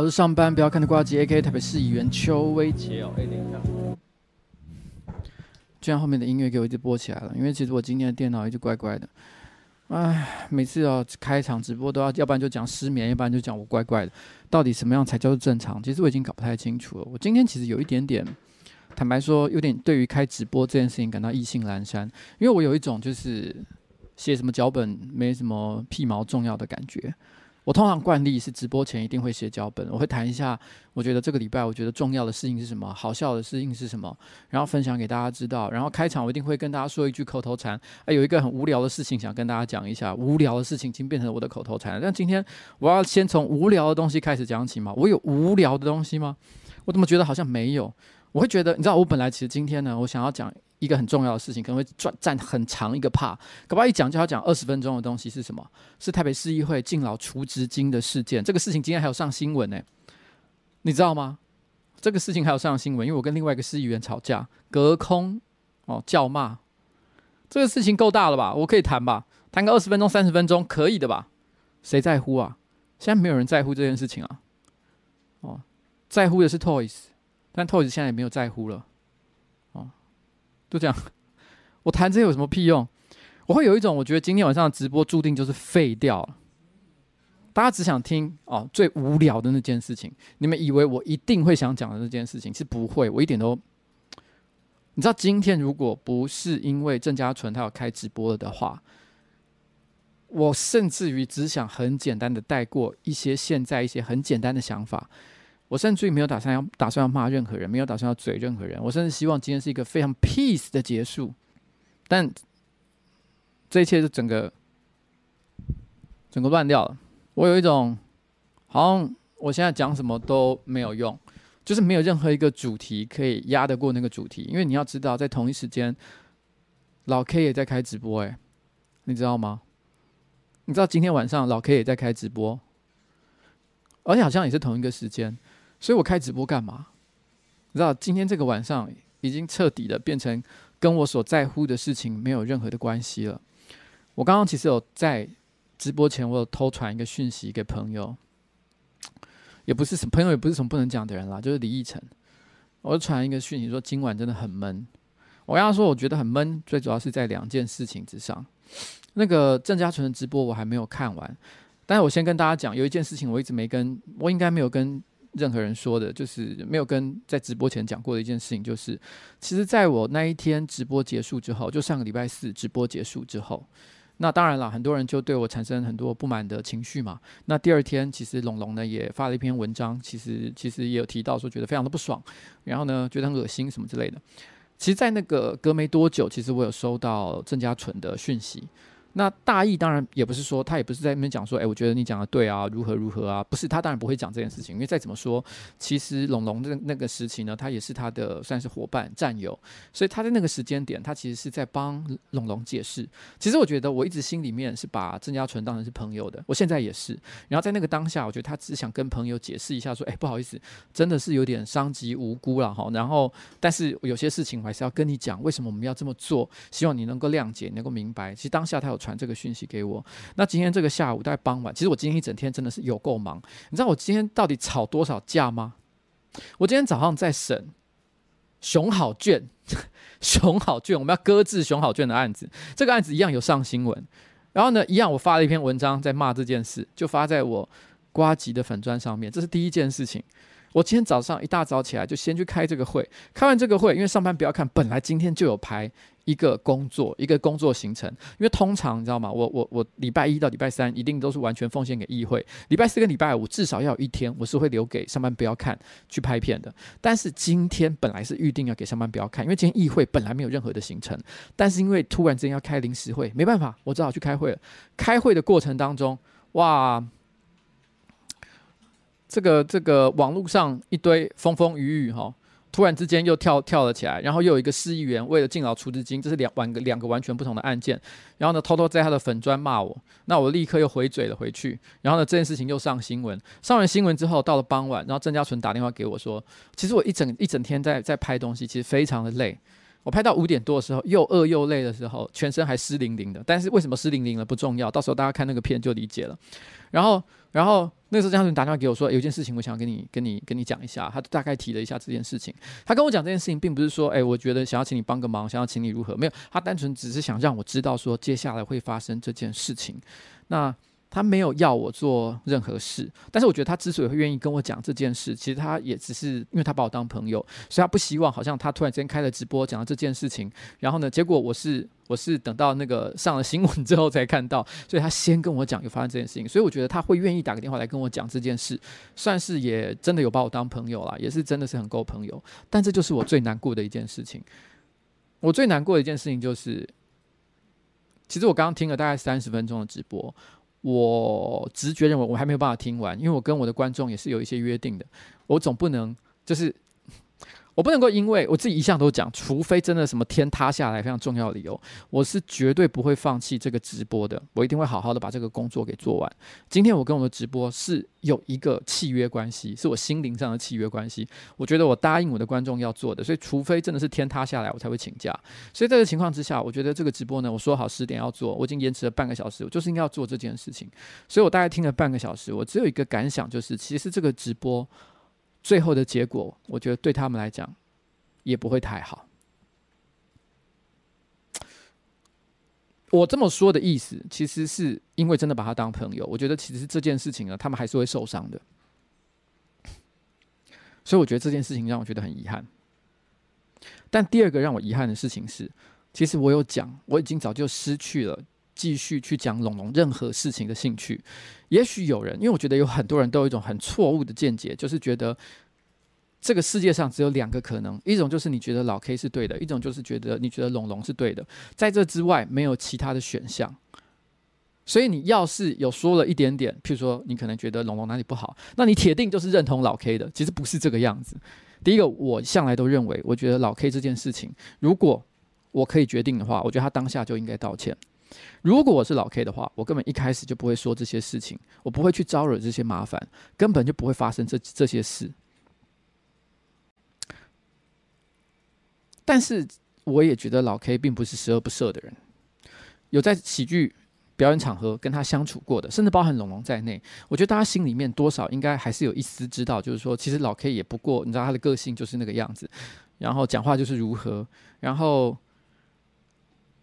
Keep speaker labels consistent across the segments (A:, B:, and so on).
A: 我是上班不要看的呱吉，A.K.A 台北市议员邱威杰哦。哎，等一下，居然后面的音乐给我一直播起来了，因为其实我今天的电脑一直怪怪的。哎，每次要开场直播都要，要不然就讲失眠，要不然就讲我怪怪的。到底什么样才叫做正常？其实我已经搞不太清楚了。我今天其实有一点点，坦白说，有点对于开直播这件事情感到意兴阑珊，因为我有一种就是写什么脚本没什么屁毛重要的感觉。我通常惯例是直播前一定会写脚本，我会谈一下，我觉得这个礼拜我觉得重要的事情是什么，好笑的事情是什么，然后分享给大家知道。然后开场我一定会跟大家说一句口头禅，哎，有一个很无聊的事情想跟大家讲一下，无聊的事情已经变成我的口头禅。但今天我要先从无聊的东西开始讲起吗？我有无聊的东西吗？我怎么觉得好像没有？我会觉得，你知道，我本来其实今天呢，我想要讲。一个很重要的事情，可能会占占很长一个 part，搞不好一讲就要讲二十分钟的东西是什么？是台北市议会敬老储值金的事件。这个事情今天还有上新闻呢，你知道吗？这个事情还有上新闻，因为我跟另外一个市议员吵架，隔空哦叫骂。这个事情够大了吧？我可以谈吧？谈个二十分钟、三十分钟可以的吧？谁在乎啊？现在没有人在乎这件事情啊。哦，在乎的是 Toys，但 Toys 现在也没有在乎了。哦就这样，我谈这些有什么屁用？我会有一种，我觉得今天晚上直播注定就是废掉了。大家只想听哦最无聊的那件事情。你们以为我一定会想讲的那件事情是不会，我一点都。你知道，今天如果不是因为郑家纯他要开直播了的话，我甚至于只想很简单的带过一些现在一些很简单的想法。我甚至于没有打算要打算要骂任何人，没有打算要嘴任何人。我甚至希望今天是一个非常 peace 的结束，但这一切就整个整个乱掉了。我有一种好像我现在讲什么都没有用，就是没有任何一个主题可以压得过那个主题。因为你要知道，在同一时间，老 K 也在开直播，诶，你知道吗？你知道今天晚上老 K 也在开直播，而且好像也是同一个时间。所以我开直播干嘛？你知道，今天这个晚上已经彻底的变成跟我所在乎的事情没有任何的关系了。我刚刚其实有在直播前，我有偷传一个讯息给朋友，也不是什么朋友，也不是什么不能讲的人啦，就是李义成。我传一个讯息说，今晚真的很闷。我跟他说，我觉得很闷，最主要是在两件事情之上。那个郑家纯的直播我还没有看完，但是我先跟大家讲，有一件事情我一直没跟，我应该没有跟。任何人说的，就是没有跟在直播前讲过的一件事情，就是其实在我那一天直播结束之后，就上个礼拜四直播结束之后，那当然了，很多人就对我产生很多不满的情绪嘛。那第二天，其实龙龙呢也发了一篇文章，其实其实也有提到说觉得非常的不爽，然后呢觉得很恶心什么之类的。其实，在那个隔没多久，其实我有收到郑家纯的讯息。那大意当然也不是说，他也不是在那边讲说，哎，我觉得你讲的对啊，如何如何啊，不是，他当然不会讲这件事情，因为再怎么说，其实龙龙的那个时期呢，他也是他的算是伙伴战友，所以他在那个时间点，他其实是在帮龙龙解释。其实我觉得我一直心里面是把郑家纯当成是朋友的，我现在也是。然后在那个当下，我觉得他只想跟朋友解释一下，说，哎，不好意思，真的是有点伤及无辜了哈。然后，但是有些事情我还是要跟你讲，为什么我们要这么做，希望你能够谅解，能够明白。其实当下他有传这个讯息给我。那今天这个下午大概傍晚，其实我今天一整天真的是有够忙。你知道我今天到底吵多少架吗？我今天早上在审熊好卷，熊好卷，我们要搁置熊好卷的案子。这个案子一样有上新闻。然后呢，一样我发了一篇文章在骂这件事，就发在我瓜吉的粉砖上面。这是第一件事情。我今天早上一大早起来就先去开这个会，开完这个会，因为上班不要看，本来今天就有排一个工作，一个工作行程。因为通常你知道吗？我我我礼拜一到礼拜三一定都是完全奉献给议会，礼拜四跟礼拜五至少要有一天我是会留给上班不要看去拍片的。但是今天本来是预定要给上班不要看，因为今天议会本来没有任何的行程，但是因为突然之间要开临时会，没办法，我只好去开会了。开会的过程当中，哇！这个这个网络上一堆风风雨雨哈，突然之间又跳跳了起来，然后又有一个市议员为了敬老储资金，这是两完个两个完全不同的案件，然后呢偷偷在他的粉砖骂我，那我立刻又回嘴了回去，然后呢这件事情又上新闻，上完新闻之后到了傍晚，然后郑家纯打电话给我说，其实我一整一整天在在拍东西，其实非常的累，我拍到五点多的时候又饿又累的时候，全身还湿淋淋的，但是为什么湿淋淋的不重要，到时候大家看那个片就理解了，然后然后。那个时候江主任打电话给我说，有件事情我想要跟你、跟你、跟你讲一下。他大概提了一下这件事情。他跟我讲这件事情，并不是说，哎，我觉得想要请你帮个忙，想要请你如何？没有，他单纯只是想让我知道说接下来会发生这件事情。那。他没有要我做任何事，但是我觉得他之所以会愿意跟我讲这件事，其实他也只是因为他把我当朋友，所以他不希望好像他突然间开了直播讲了这件事情，然后呢，结果我是我是等到那个上了新闻之后才看到，所以他先跟我讲有发生这件事情，所以我觉得他会愿意打个电话来跟我讲这件事，算是也真的有把我当朋友啦，也是真的是很够朋友，但这就是我最难过的一件事情。我最难过的一件事情就是，其实我刚刚听了大概三十分钟的直播。我直觉认为我还没有办法听完，因为我跟我的观众也是有一些约定的。我总不能就是我不能够因为我自己一向都讲，除非真的什么天塌下来非常重要的理由，我是绝对不会放弃这个直播的。我一定会好好的把这个工作给做完。今天我跟我的直播是有一个契约关系，是我心灵上的契约关系。我觉得我答应我的观众要做的，所以除非真的是天塌下来，我才会请假。所以在这个情况之下，我觉得这个直播呢，我说好十点要做，我已经延迟了半个小时，我就是应该要做这件事情。所以我大概听了半个小时，我只有一个感想，就是其实这个直播最后的结果，我觉得对他们来讲也不会太好。我这么说的意思，其实是因为真的把他当朋友。我觉得其实这件事情呢，他们还是会受伤的。所以我觉得这件事情让我觉得很遗憾。但第二个让我遗憾的事情是，其实我有讲，我已经早就失去了继续去讲龙龙任何事情的兴趣。也许有人，因为我觉得有很多人都有一种很错误的见解，就是觉得。这个世界上只有两个可能，一种就是你觉得老 K 是对的，一种就是觉得你觉得龙龙是对的，在这之外没有其他的选项。所以你要是有说了一点点，譬如说你可能觉得龙龙哪里不好，那你铁定就是认同老 K 的。其实不是这个样子。第一个，我向来都认为，我觉得老 K 这件事情，如果我可以决定的话，我觉得他当下就应该道歉。如果我是老 K 的话，我根本一开始就不会说这些事情，我不会去招惹这些麻烦，根本就不会发生这这些事。但是我也觉得老 K 并不是十恶不赦的人，有在喜剧表演场合跟他相处过的，甚至包含龙龙在内，我觉得大家心里面多少应该还是有一丝知道，就是说其实老 K 也不过，你知道他的个性就是那个样子，然后讲话就是如何，然后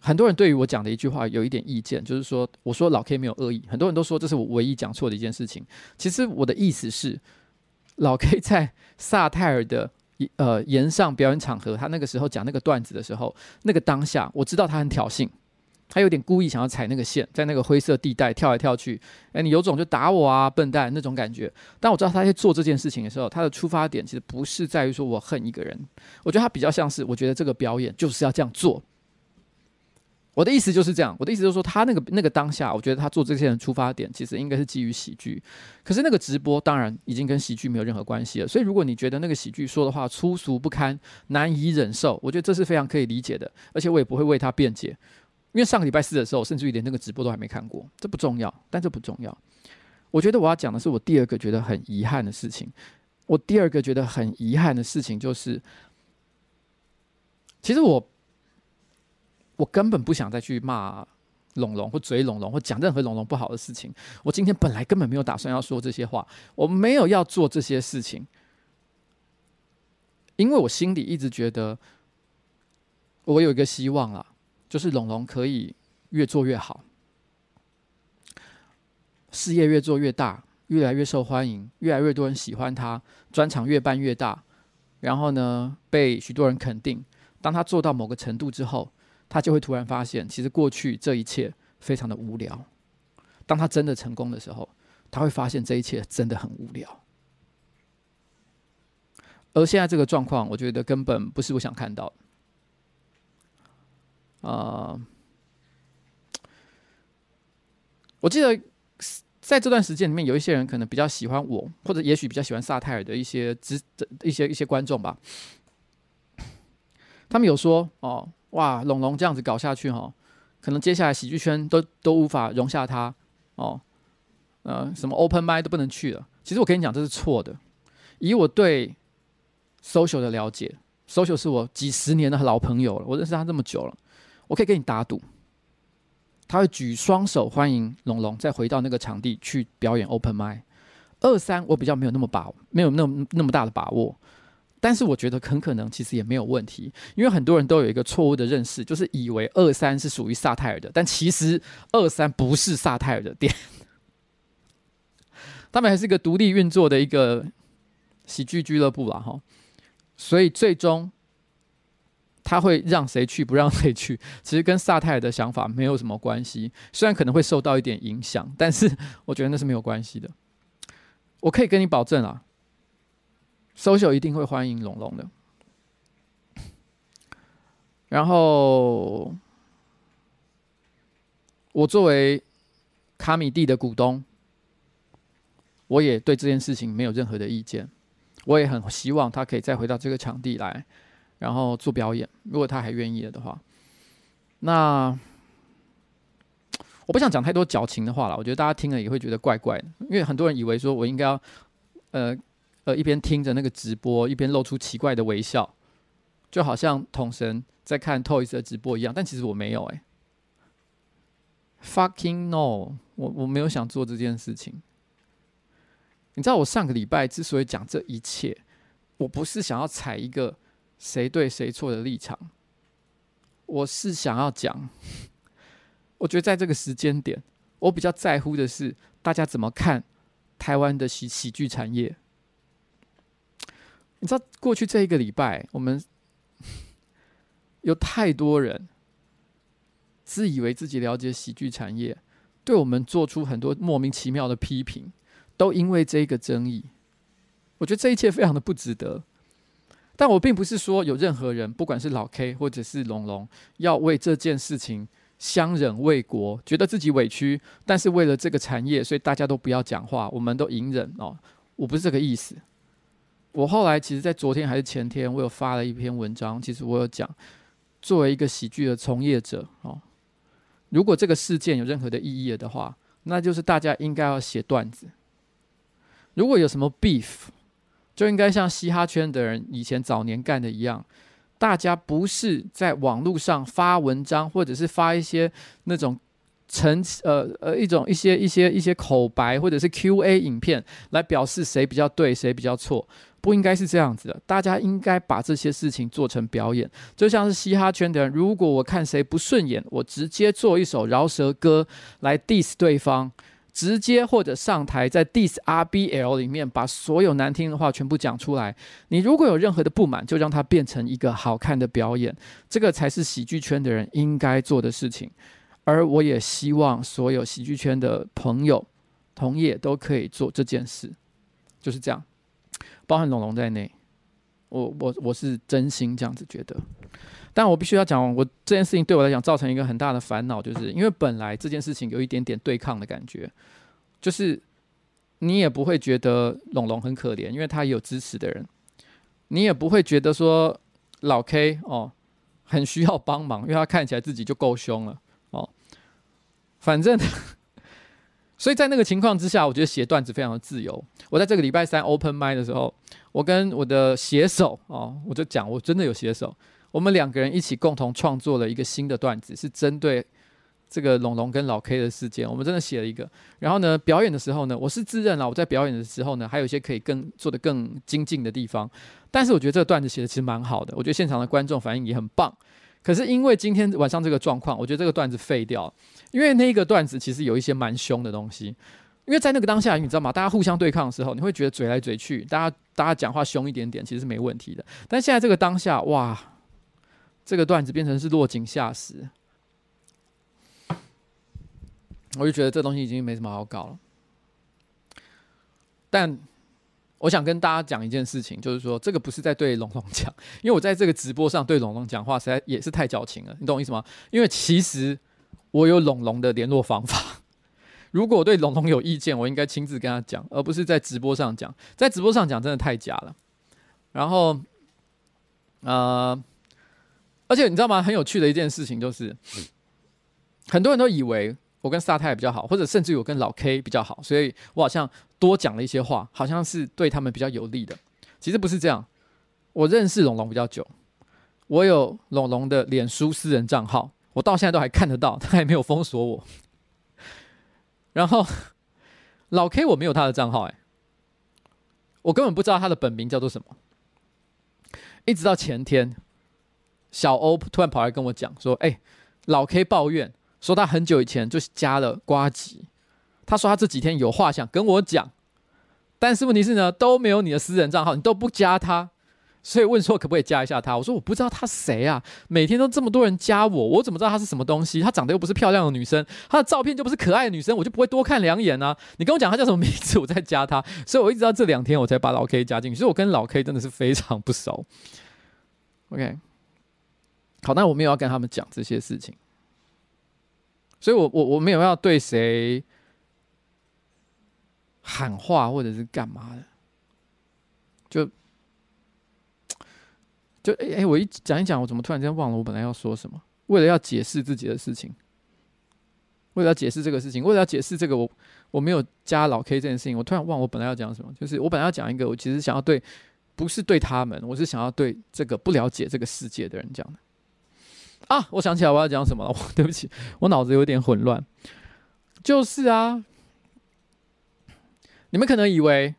A: 很多人对于我讲的一句话有一点意见，就是说我说老 K 没有恶意，很多人都说这是我唯一讲错的一件事情，其实我的意思是老 K 在萨泰尔的。呃，岩上表演场合，他那个时候讲那个段子的时候，那个当下，我知道他很挑衅，他有点故意想要踩那个线，在那个灰色地带跳来跳去。哎，你有种就打我啊，笨蛋那种感觉。但我知道他在做这件事情的时候，他的出发点其实不是在于说我恨一个人，我觉得他比较像是，我觉得这个表演就是要这样做。我的意思就是这样，我的意思就是说，他那个那个当下，我觉得他做这些人出发点其实应该是基于喜剧。可是那个直播当然已经跟喜剧没有任何关系了。所以如果你觉得那个喜剧说的话粗俗不堪、难以忍受，我觉得这是非常可以理解的。而且我也不会为他辩解，因为上个礼拜四的时候，甚至于连那个直播都还没看过。这不重要，但这不重要。我觉得我要讲的是我第二个觉得很遗憾的事情。我第二个觉得很遗憾的事情就是，其实我。我根本不想再去骂龙龙或嘴龙龙或讲任何龙龙不好的事情。我今天本来根本没有打算要说这些话，我没有要做这些事情，因为我心里一直觉得，我有一个希望啊，就是龙龙可以越做越好，事业越做越大，越来越受欢迎，越来越多人喜欢他，专场越办越大，然后呢，被许多人肯定。当他做到某个程度之后，他就会突然发现，其实过去这一切非常的无聊。当他真的成功的时候，他会发现这一切真的很无聊。而现在这个状况，我觉得根本不是我想看到的。啊、我记得在这段时间里面，有一些人可能比较喜欢我，或者也许比较喜欢萨泰尔的一些直的一些一些观众吧。他们有说哦。哇，龙龙这样子搞下去哈，可能接下来喜剧圈都都无法容下他哦，呃，什么 open mic 都不能去了。其实我跟你讲，这是错的。以我对 social 的了解，social 是我几十年的老朋友了，我认识他这么久了，我可以跟你打赌，他会举双手欢迎龙龙再回到那个场地去表演 open mic，二三我比较没有那么把，没有那么那么大的把握。但是我觉得很可能其实也没有问题，因为很多人都有一个错误的认识，就是以为二三是属于萨泰尔的，但其实二三不是萨泰尔的店，他们还是一个独立运作的一个喜剧俱乐部啦哈。所以最终他会让谁去不让谁去，其实跟萨泰尔的想法没有什么关系，虽然可能会受到一点影响，但是我觉得那是没有关系的。我可以跟你保证啊。Social 一定会欢迎龙龙的，然后我作为卡米蒂的股东，我也对这件事情没有任何的意见，我也很希望他可以再回到这个场地来，然后做表演，如果他还愿意了的话。那我不想讲太多矫情的话了，我觉得大家听了也会觉得怪怪的，因为很多人以为说我应该要，呃。呃，一边听着那个直播，一边露出奇怪的微笑，就好像统神在看 Toys 的直播一样。但其实我没有哎，fucking no，我我没有想做这件事情。你知道我上个礼拜之所以讲这一切，我不是想要踩一个谁对谁错的立场，我是想要讲，我觉得在这个时间点，我比较在乎的是大家怎么看台湾的喜喜剧产业。你知道过去这一个礼拜，我们 有太多人自以为自己了解喜剧产业，对我们做出很多莫名其妙的批评，都因为这个争议。我觉得这一切非常的不值得。但我并不是说有任何人，不管是老 K 或者是龙龙，要为这件事情相忍为国，觉得自己委屈，但是为了这个产业，所以大家都不要讲话，我们都隐忍哦。我不是这个意思。我后来其实，在昨天还是前天，我有发了一篇文章。其实我有讲，作为一个喜剧的从业者哦，如果这个事件有任何的意义的话，那就是大家应该要写段子。如果有什么 beef，就应该像嘻哈圈的人以前早年干的一样，大家不是在网络上发文章，或者是发一些那种。成呃呃一种一些一些一些口白或者是 Q&A 影片来表示谁比较对谁比较错，不应该是这样子的。大家应该把这些事情做成表演，就像是嘻哈圈的人，如果我看谁不顺眼，我直接做一首饶舌歌来 diss 对方，直接或者上台在 diss RBL 里面把所有难听的话全部讲出来。你如果有任何的不满，就让它变成一个好看的表演，这个才是喜剧圈的人应该做的事情。而我也希望所有喜剧圈的朋友、同业都可以做这件事，就是这样，包含龙龙在内，我我我是真心这样子觉得。但我必须要讲，我这件事情对我来讲造成一个很大的烦恼，就是因为本来这件事情有一点点对抗的感觉，就是你也不会觉得龙龙很可怜，因为他有支持的人，你也不会觉得说老 K 哦很需要帮忙，因为他看起来自己就够凶了。反正，所以在那个情况之下，我觉得写段子非常的自由。我在这个礼拜三 open mic 的时候，我跟我的写手哦，我就讲，我真的有写手，我们两个人一起共同创作了一个新的段子，是针对这个龙龙跟老 K 的事件，我们真的写了一个。然后呢，表演的时候呢，我是自认了我在表演的时候呢，还有一些可以更做得更精进的地方。但是我觉得这个段子写的其实蛮好的，我觉得现场的观众反应也很棒。可是因为今天晚上这个状况，我觉得这个段子废掉。因为那个段子其实有一些蛮凶的东西。因为在那个当下，你知道吗？大家互相对抗的时候，你会觉得嘴来嘴去，大家大家讲话凶一点点，其实是没问题的。但现在这个当下，哇，这个段子变成是落井下石，我就觉得这东西已经没什么好搞了。但我想跟大家讲一件事情，就是说这个不是在对龙龙讲，因为我在这个直播上对龙龙讲话实在也是太矫情了，你懂我意思吗？因为其实我有龙龙的联络方法，如果我对龙龙有意见，我应该亲自跟他讲，而不是在直播上讲。在直播上讲真的太假了。然后，呃，而且你知道吗？很有趣的一件事情就是，很多人都以为。我跟沙泰比较好，或者甚至我跟老 K 比较好，所以我好像多讲了一些话，好像是对他们比较有利的。其实不是这样，我认识龙龙比较久，我有龙龙的脸书私人账号，我到现在都还看得到，他还没有封锁我。然后老 K 我没有他的账号，哎，我根本不知道他的本名叫做什么。一直到前天，小欧突然跑来跟我讲说：“哎、老 K 抱怨说他很久以前就加了瓜吉，他说他这几天有话想跟我讲，但是问题是呢，都没有你的私人账号，你都不加他。”所以问说可不可以加一下他？我说我不知道他谁啊，每天都这么多人加我，我怎么知道他是什么东西？他长得又不是漂亮的女生，他的照片就不是可爱的女生，我就不会多看两眼啊。你跟我讲他叫什么名字，我再加他。所以我一直到这两天我才把老 K 加进去，所以我跟老 K 真的是非常不熟。OK，好，那我没有要跟他们讲这些事情，所以我我我没有要对谁喊话或者是干嘛的，就。就哎哎、我一讲一讲，我怎么突然间忘了我本来要说什么？为了要解释自己的事情，为了要解释这个事情，为了要解释这个我我没有加老 K 这件事情，我突然忘我本来要讲什么。就是我本来要讲一个，我其实想要对，不是对他们，我是想要对这个不了解这个世界的人讲的。啊，我想起来我要讲什么了，对不起，我脑子有点混乱。就是啊，你们可能以为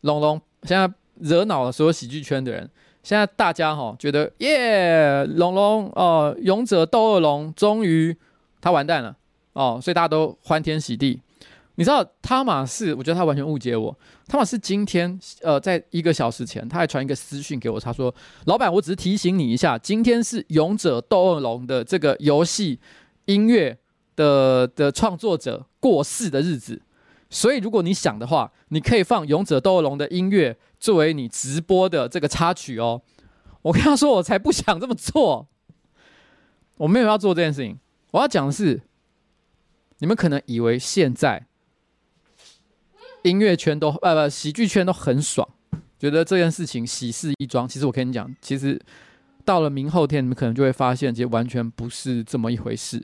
A: 龙龙现在惹恼了所有喜剧圈的人。现在大家哈觉得耶，龙龙哦，勇者斗恶龙终于他完蛋了哦，所以大家都欢天喜地。你知道汤马士，我觉得他完全误解我。汤马士今天呃，在一个小时前，他还传一个私讯给我，他说：“老板，我只是提醒你一下，今天是勇者斗恶龙的这个游戏音乐的的创作者过世的日子。”所以，如果你想的话，你可以放《勇者斗恶龙》的音乐作为你直播的这个插曲哦。我跟他说，我才不想这么做，我没有要做这件事情。我要讲的是，你们可能以为现在音乐圈都呃不喜剧圈都很爽，觉得这件事情喜事一桩。其实我跟你讲，其实到了明后天，你们可能就会发现，其实完全不是这么一回事。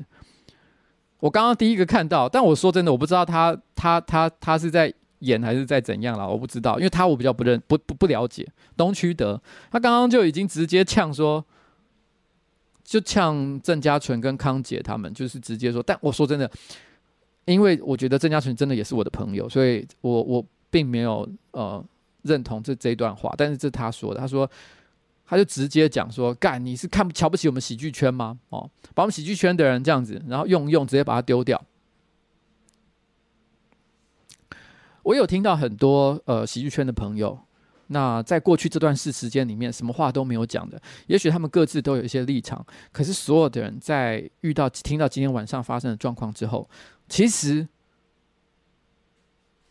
A: 我刚刚第一个看到，但我说真的，我不知道他他他他是在演还是在怎样了，我不知道，因为他我比较不认不不不了解。东区德他刚刚就已经直接呛说，就呛郑家纯跟康姐他们，就是直接说。但我说真的，因为我觉得郑家纯真的也是我的朋友，所以我我并没有呃认同这这一段话，但是这是他说的，他说。他就直接讲说：“干，你是看瞧不起我们喜剧圈吗？哦，把我们喜剧圈的人这样子，然后用用，直接把它丢掉。”我有听到很多呃喜剧圈的朋友，那在过去这段时时间里面，什么话都没有讲的，也许他们各自都有一些立场，可是所有的人在遇到听到今天晚上发生的状况之后，其实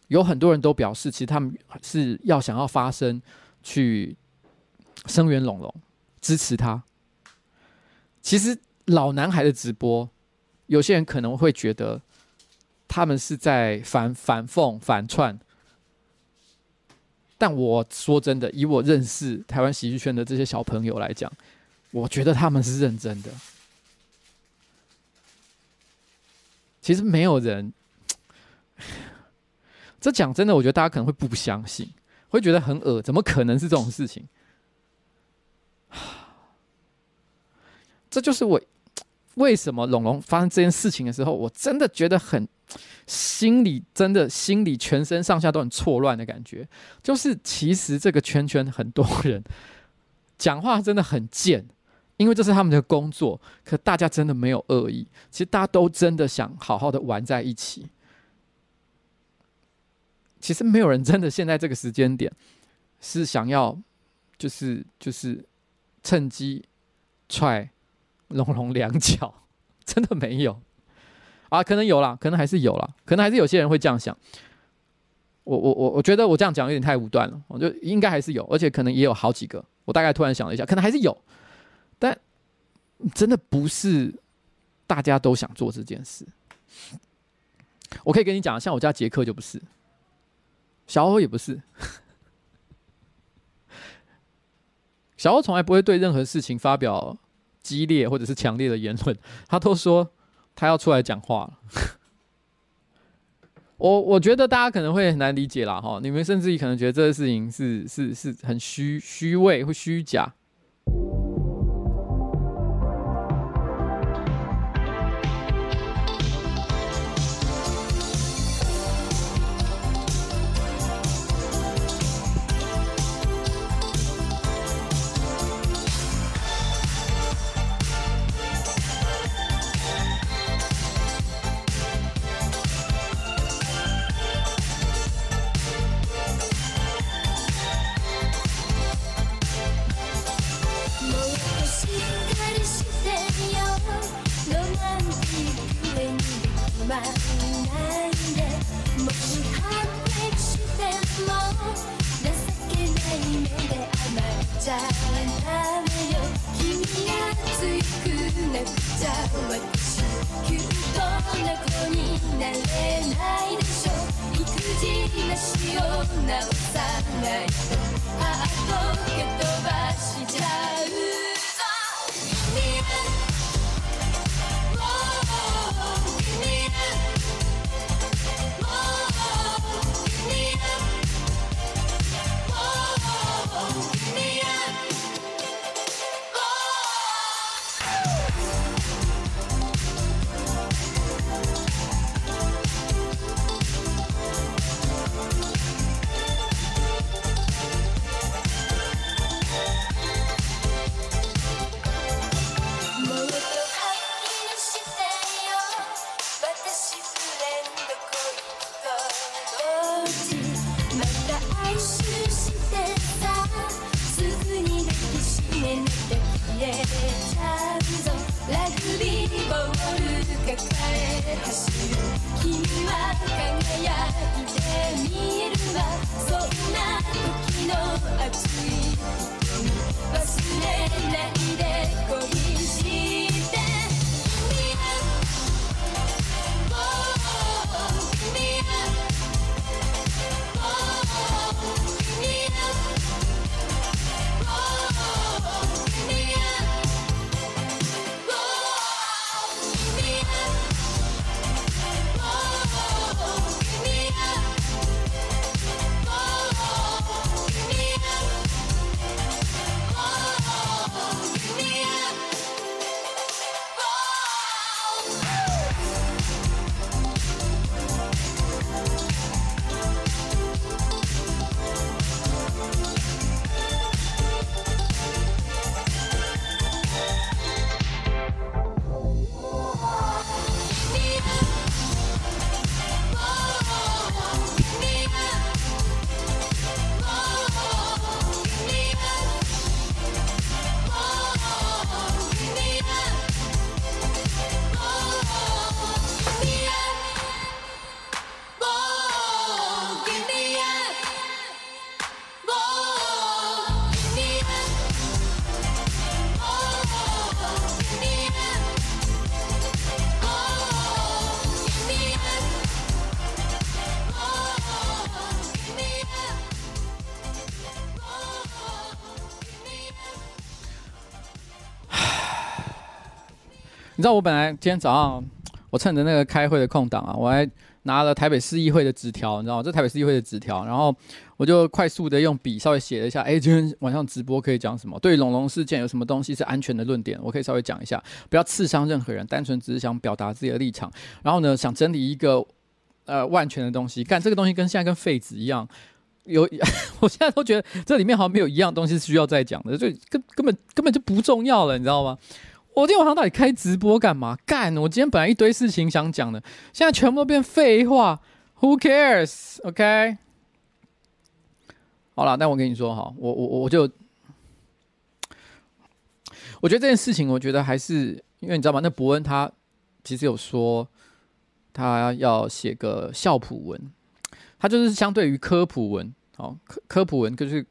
A: 有很多人都表示，其实他们是要想要发声去。声援龙龙，支持他。其实老男孩的直播，有些人可能会觉得他们是在反反讽、反串。但我说真的，以我认识台湾喜剧圈的这些小朋友来讲，我觉得他们是认真的。其实没有人，这讲真的，我觉得大家可能会不相信，会觉得很恶，怎么可能是这种事情？这就是我为什么龙龙发生这件事情的时候，我真的觉得很心里真的心里全身上下都很错乱的感觉。就是其实这个圈圈很多人讲话真的很贱，因为这是他们的工作。可大家真的没有恶意，其实大家都真的想好好的玩在一起。其实没有人真的现在这个时间点是想要就是就是趁机踹。龙龙两脚，真的没有啊？可能有啦，可能还是有啦，可能还是有些人会这样想。我我我我觉得我这样讲有点太武断了，我就应该还是有，而且可能也有好几个。我大概突然想了一下，可能还是有，但真的不是大家都想做这件事。我可以跟你讲，像我家杰克就不是，小欧也不是，小欧从来不会对任何事情发表。激烈 或者是强烈的言论，他都说他要出来讲话了。我我觉得大家可能会很难理解啦，哈，你们甚至于可能觉得这个事情是是是很虚虚伪或虚假。
B: じゃ私きっとな子になれないでしょ育児なしを直さないと。ハート蹴飛ばしちゃう。そんな時の熱い忘れない
A: 你知道我本来今天早上，我趁着那个开会的空档啊，我还拿了台北市议会的纸条，你知道吗？这台北市议会的纸条，然后我就快速的用笔稍微写了一下，哎，今天晚上直播可以讲什么？对龙龙事件有什么东西是安全的论点？我可以稍微讲一下，不要刺伤任何人，单纯只是想表达自己的立场。然后呢，想整理一个呃万全的东西，干这个东西跟现在跟废纸一样，有 我现在都觉得这里面好像没有一样东西是需要再讲的，就根根本根本就不重要了，你知道吗？我今天晚上到底开直播干嘛？干！我今天本来一堆事情想讲的，现在全部都变废话。Who cares？OK？好了，那我跟你说哈，我我我就，我觉得这件事情，我觉得还是因为你知道吗？那伯恩他其实有说，他要写个校普文，他就是相对于科普文，好科科普文就是。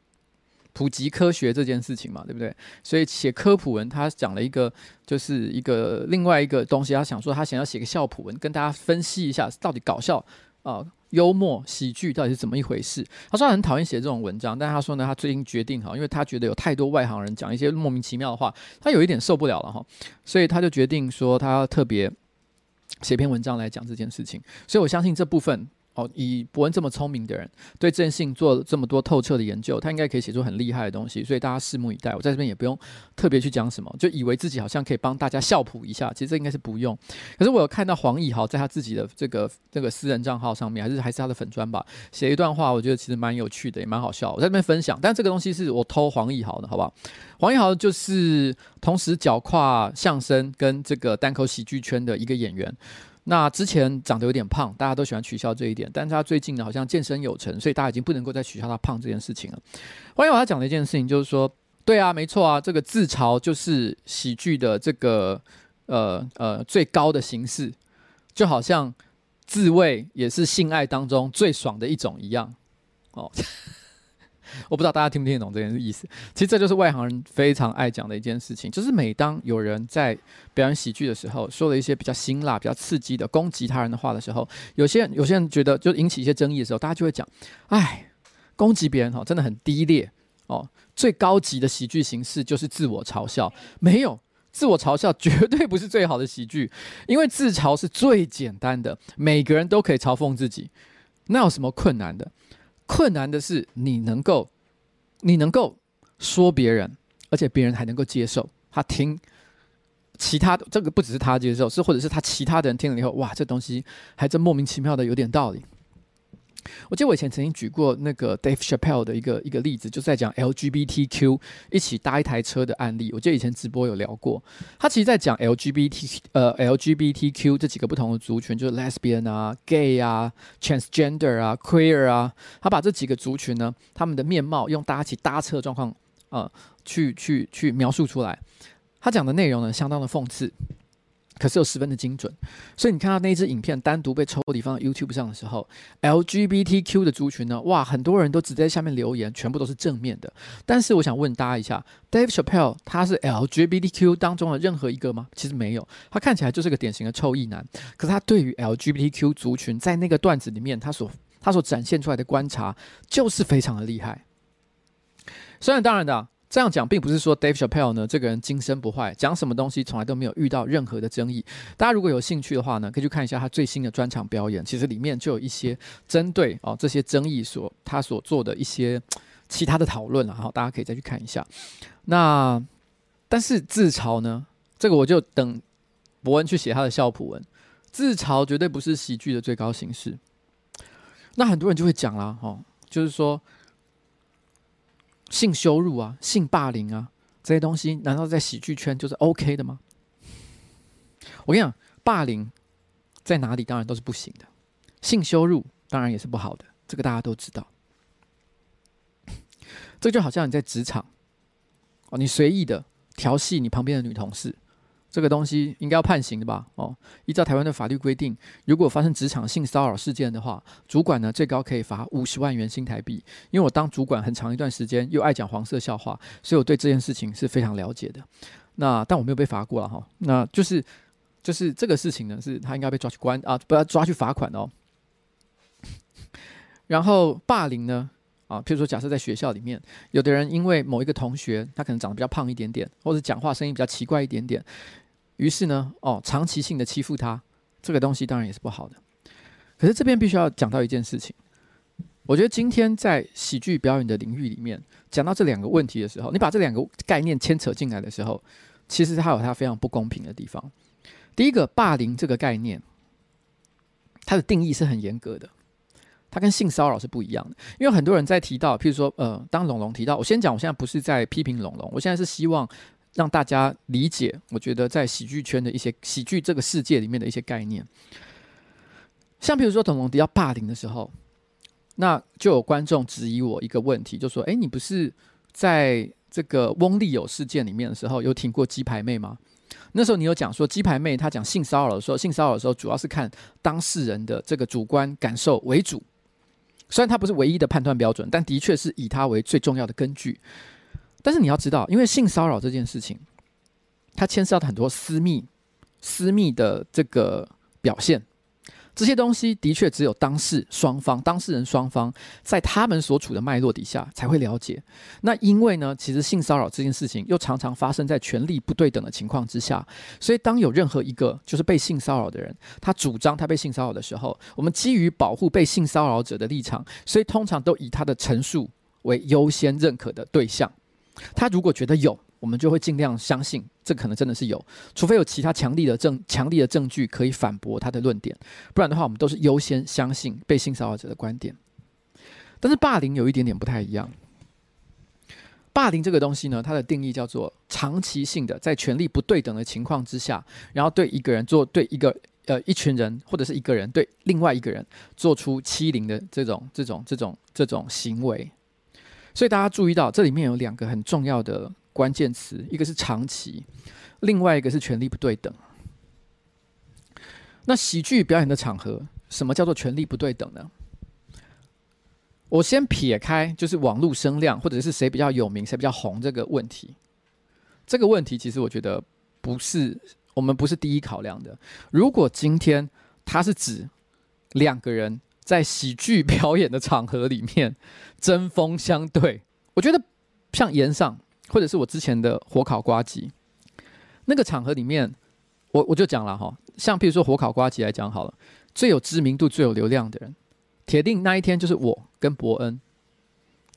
A: 普及科学这件事情嘛，对不对？所以写科普文，他讲了一个，就是一个另外一个东西。他想说，他想要写个校普文，跟大家分析一下到底搞笑啊、幽默、喜剧到底是怎么一回事。他说他很讨厌写这种文章，但他说呢，他最近决定哈，因为他觉得有太多外行人讲一些莫名其妙的话，他有一点受不了了哈，所以他就决定说，他要特别写篇文章来讲这件事情。所以我相信这部分。以博恩这么聪明的人，对这件事情做了这么多透彻的研究，他应该可以写出很厉害的东西，所以大家拭目以待。我在这边也不用特别去讲什么，就以为自己好像可以帮大家校普一下，其实这应该是不用。可是我有看到黄义豪在他自己的这个这个私人账号上面，还是还是他的粉专吧，写一段话，我觉得其实蛮有趣的，也蛮好笑。我在这边分享，但这个东西是我偷黄义豪的，好不好？黄义豪就是同时脚跨相声跟这个单口喜剧圈的一个演员。那之前长得有点胖，大家都喜欢取笑这一点，但是他最近呢好像健身有成，所以大家已经不能够再取笑他胖这件事情了。欢迎我他讲的一件事情就是说，对啊，没错啊，这个自嘲就是喜剧的这个呃呃最高的形式，就好像自慰也是性爱当中最爽的一种一样。哦，我不知道大家听不听得懂这件事意思。其实这就是外行人非常爱讲的一件事情，就是每当有人在表演喜剧的时候，说了一些比较辛辣、比较刺激的攻击他人的话的时候，有些人有些人觉得就引起一些争议的时候，大家就会讲：哎，攻击别人哈，真的很低劣哦。最高级的喜剧形式就是自我嘲笑，没有自我嘲笑绝对不是最好的喜剧，因为自嘲是最简单的，每个人都可以嘲讽自己，那有什么困难的？困难的是你能够，你能够说别人，而且别人还能够接受。他听其他的这个不只是他接受，是或者是他其他的人听了以后，哇，这东西还真莫名其妙的有点道理。我记得我以前曾经举过那个 Dave Chappelle 的一个一个例子，就是在讲 LGBTQ 一起搭一台车的案例。我记得以前直播有聊过，他其实在讲 LGBT 呃 LGBTQ 这几个不同的族群，就是 Lesbian 啊、Gay 啊、Transgender 啊、Queer 啊，他把这几个族群呢，他们的面貌用搭起搭车的状况啊、呃，去去去描述出来。他讲的内容呢，相当的讽刺。可是又十分的精准，所以你看到那支影片单独被抽离放在 YouTube 上的时候，LGBTQ 的族群呢，哇，很多人都只在下面留言，全部都是正面的。但是我想问大家一下，Dave Chappelle 他是 LGBTQ 当中的任何一个吗？其实没有，他看起来就是个典型的臭意男。可是他对于 LGBTQ 族群在那个段子里面，他所他所展现出来的观察就是非常的厉害。虽然当然的。这样讲并不是说 Dave Chappelle 呢，这个人今生不坏，讲什么东西从来都没有遇到任何的争议。大家如果有兴趣的话呢，可以去看一下他最新的专场表演，其实里面就有一些针对哦这些争议所他所做的一些其他的讨论了，好，大家可以再去看一下。那但是自嘲呢，这个我就等博恩去写他的笑谱文。自嘲绝对不是喜剧的最高形式。那很多人就会讲啦，哦，就是说。性羞辱啊，性霸凌啊，这些东西难道在喜剧圈就是 OK 的吗？我跟你讲，霸凌在哪里当然都是不行的，性羞辱当然也是不好的，这个大家都知道。这就好像你在职场哦，你随意的调戏你旁边的女同事。这个东西应该要判刑的吧？哦，依照台湾的法律规定，如果发生职场性骚扰事件的话，主管呢最高可以罚五十万元新台币。因为我当主管很长一段时间，又爱讲黄色笑话，所以我对这件事情是非常了解的。那但我没有被罚过了哈。那就是就是这个事情呢，是他应该被抓去关啊，不要抓去罚款哦。然后霸凌呢啊，譬如说假设在学校里面，有的人因为某一个同学他可能长得比较胖一点点，或者讲话声音比较奇怪一点点。于是呢，哦，长期性的欺负他，这个东西当然也是不好的。可是这边必须要讲到一件事情，我觉得今天在喜剧表演的领域里面，讲到这两个问题的时候，你把这两个概念牵扯进来的时候，其实它有它非常不公平的地方。第一个，霸凌这个概念，它的定义是很严格的，它跟性骚扰是不一样的。因为很多人在提到，譬如说，呃，当龙龙提到，我先讲，我现在不是在批评龙龙，我现在是希望。让大家理解，我觉得在喜剧圈的一些喜剧这个世界里面的一些概念，像比如说，龙龙提到霸凌的时候，那就有观众质疑我一个问题，就说：“哎，你不是在这个翁立友事件里面的时候有挺过鸡排妹吗？那时候你有讲说鸡排妹她讲性骚扰的时候，性骚扰的时候主要是看当事人的这个主观感受为主，虽然它不是唯一的判断标准，但的确是以它为最重要的根据。”但是你要知道，因为性骚扰这件事情，它牵涉到很多私密、私密的这个表现，这些东西的确只有当事双方、当事人双方在他们所处的脉络底下才会了解。那因为呢，其实性骚扰这件事情又常常发生在权力不对等的情况之下，所以当有任何一个就是被性骚扰的人，他主张他被性骚扰的时候，我们基于保护被性骚扰者的立场，所以通常都以他的陈述为优先认可的对象。他如果觉得有，我们就会尽量相信，这可能真的是有，除非有其他强力的证、强力的证据可以反驳他的论点，不然的话，我们都是优先相信被性骚扰者的观点。但是霸凌有一点点不太一样，霸凌这个东西呢，它的定义叫做长期性的，在权力不对等的情况之下，然后对一个人做对一个呃一群人或者是一个人对另外一个人做出欺凌的这种这种这种这种行为。所以大家注意到，这里面有两个很重要的关键词，一个是长期，另外一个是权力不对等。那喜剧表演的场合，什么叫做权力不对等呢？我先撇开就是网络声量或者是谁比较有名、谁比较红这个问题。这个问题其实我觉得不是我们不是第一考量的。如果今天它是指两个人在喜剧表演的场合里面针锋相对，我觉得像炎上或者是我之前的火烤瓜吉那个场合里面，我我就讲了哈，像譬如说火烤瓜吉来讲好了，最有知名度、最有流量的人，铁定那一天就是我跟伯恩，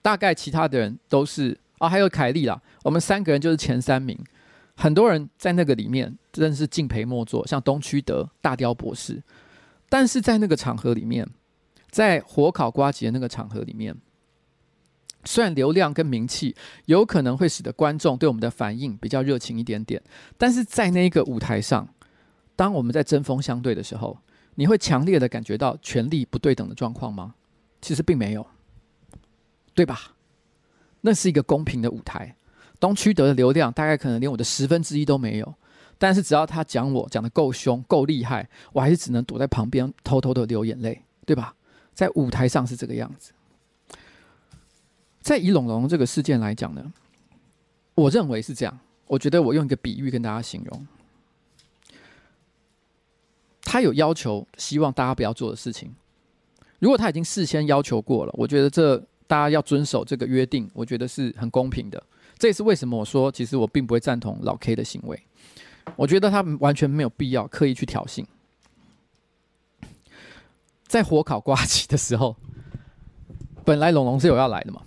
A: 大概其他的人都是。啊、哦，还有凯莉啦，我们三个人就是前三名。很多人在那个里面真的是敬陪末座，像东区德、大雕博士。但是在那个场合里面，在火烤瓜吉的那个场合里面，虽然流量跟名气有可能会使得观众对我们的反应比较热情一点点，但是在那个舞台上，当我们在针锋相对的时候，你会强烈的感觉到权力不对等的状况吗？其实并没有，对吧？那是一个公平的舞台，东区德的流量大概可能连我的十分之一都没有，但是只要他讲我讲得够凶、够厉害，我还是只能躲在旁边偷偷的流眼泪，对吧？在舞台上是这个样子。在以龙龙这个事件来讲呢，我认为是这样。我觉得我用一个比喻跟大家形容，他有要求，希望大家不要做的事情，如果他已经事先要求过了，我觉得这。大家要遵守这个约定，我觉得是很公平的。这也是为什么我说，其实我并不会赞同老 K 的行为。我觉得他完全没有必要刻意去挑衅。在火烤呱吉的时候，本来龙龙是有要来的嘛。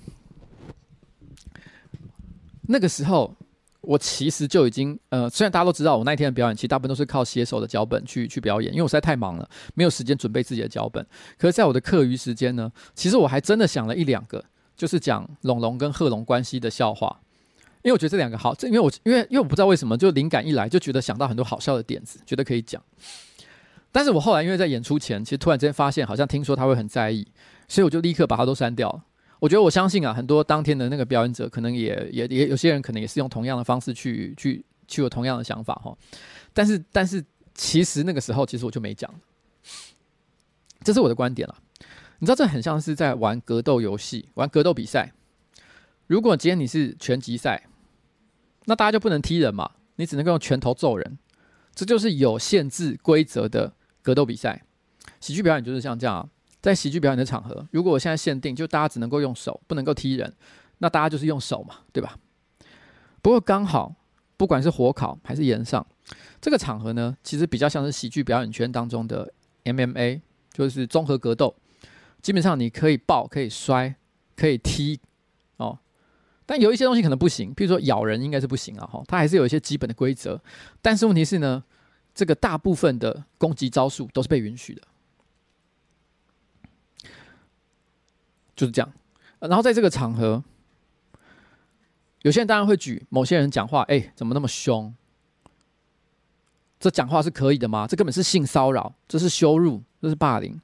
A: 那个时候，我其实就已经呃，虽然大家都知道我那一天的表演，其实大部分都是靠写手的脚本去去表演，因为我实在太忙了，没有时间准备自己的脚本。可是，在我的课余时间呢，其实我还真的想了一两个，就是讲龙龙跟贺龙关系的笑话，因为我觉得这两个好，这因为我因为因为我不知道为什么，就灵感一来就觉得想到很多好笑的点子，觉得可以讲。但是我后来因为在演出前，其实突然之间发现，好像听说他会很在意，所以我就立刻把它都删掉了。我觉得我相信啊，很多当天的那个表演者，可能也也也有些人可能也是用同样的方式去去去有同样的想法哈。但是但是其实那个时候，其实我就没讲，这是我的观点了。你知道这很像是在玩格斗游戏，玩格斗比赛。如果今天你是拳击赛，那大家就不能踢人嘛，你只能够用拳头揍人，这就是有限制规则的格斗比赛。喜剧表演就是像这样。在喜剧表演的场合，如果我现在限定就大家只能够用手，不能够踢人，那大家就是用手嘛，对吧？不过刚好，不管是火烤还是炎上，这个场合呢，其实比较像是喜剧表演圈当中的 MMA，就是综合格斗。基本上你可以抱，可以摔，可以踢，哦。但有一些东西可能不行，譬如说咬人应该是不行啊，哈，它还是有一些基本的规则。但是问题是呢，这个大部分的攻击招数都是被允许的。就是这样，然后在这个场合，有些人当然会举某些人讲话，哎，怎么那么凶？这讲话是可以的吗？这根本是性骚扰，这是羞辱，这是霸凌。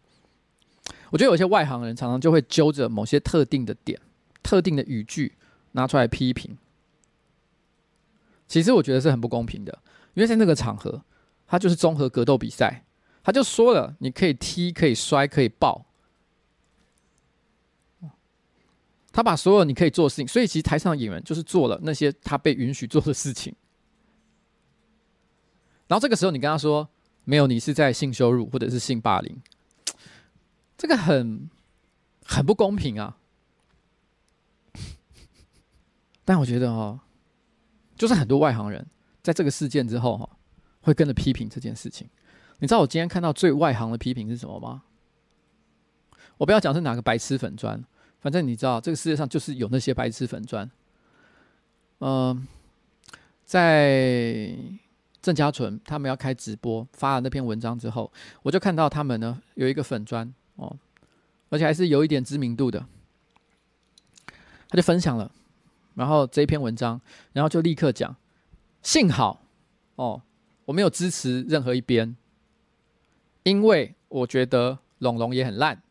A: 我觉得有些外行人常常就会揪着某些特定的点、特定的语句拿出来批评。其实我觉得是很不公平的，因为在那个场合，他就是综合格斗比赛，他就说了，你可以踢，可以摔，可以抱。他把所有你可以做的事情，所以其实台上的演员就是做了那些他被允许做的事情。然后这个时候你跟他说没有，你是在性羞辱或者是性霸凌，这个很很不公平啊。但我觉得哦，就是很多外行人在这个事件之后哈，会跟着批评这件事情。你知道我今天看到最外行的批评是什么吗？我不要讲是哪个白痴粉砖。反正你知道，这个世界上就是有那些白痴粉砖。嗯、在郑家纯他们要开直播发了那篇文章之后，我就看到他们呢有一个粉砖哦，而且还是有一点知名度的，他就分享了，然后这一篇文章，然后就立刻讲，幸好哦，我没有支持任何一边，因为我觉得龙龙也很烂。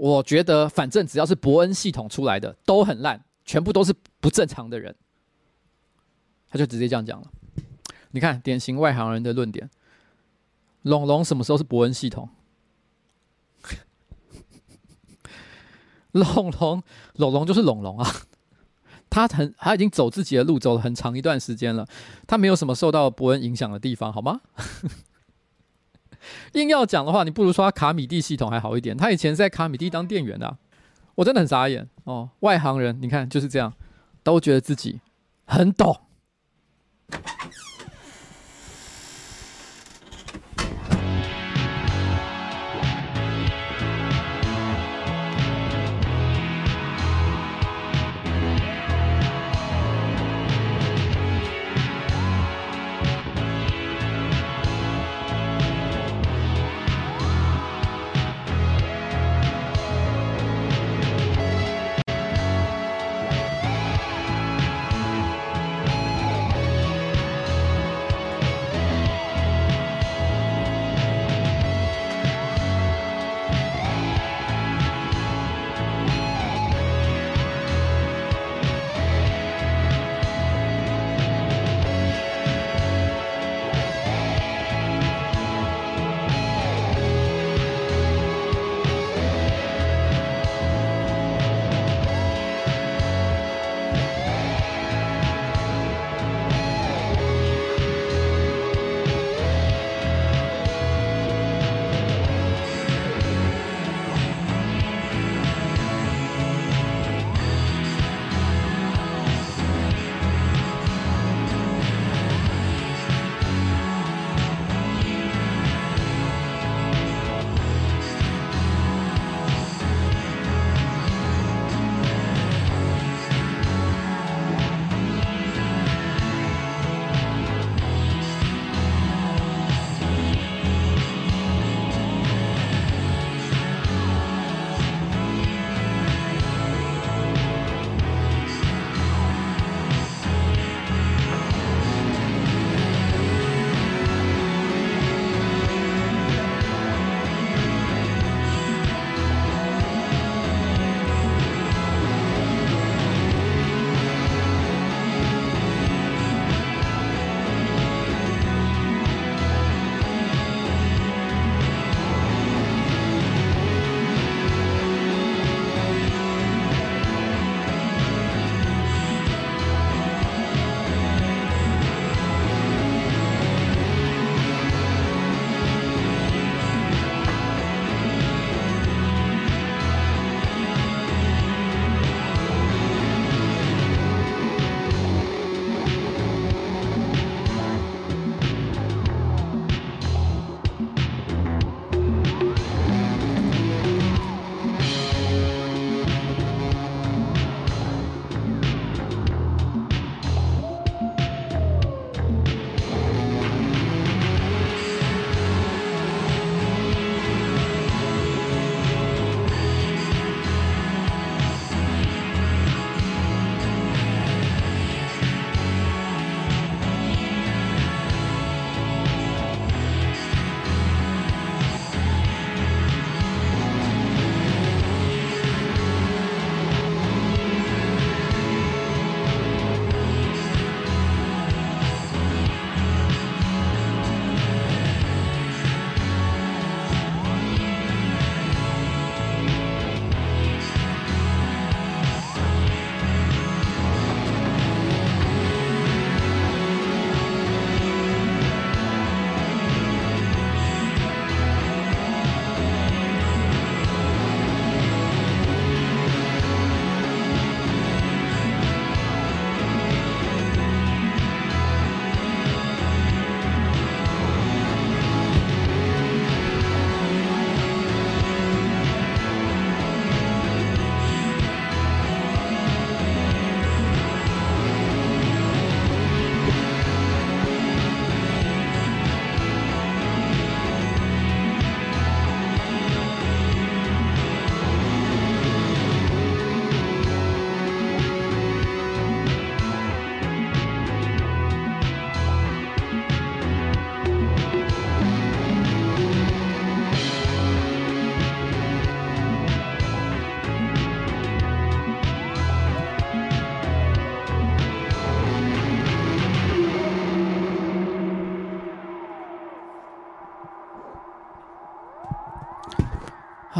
A: 我觉得，反正只要是伯恩系统出来的都很烂，全部都是不正常的人。他就直接这样讲了。你看，典型外行人的论点。龙龙什么时候是伯恩系统？龙龙龙龙就是龙龙啊，他很他已经走自己的路，走了很长一段时间了，他没有什么受到伯恩影响的地方，好吗？硬要讲的话，你不如说他卡米蒂系统还好一点，他以前在卡米蒂当店员的，我真的很傻眼哦。外行人，你看就是这样，都觉得自己很懂。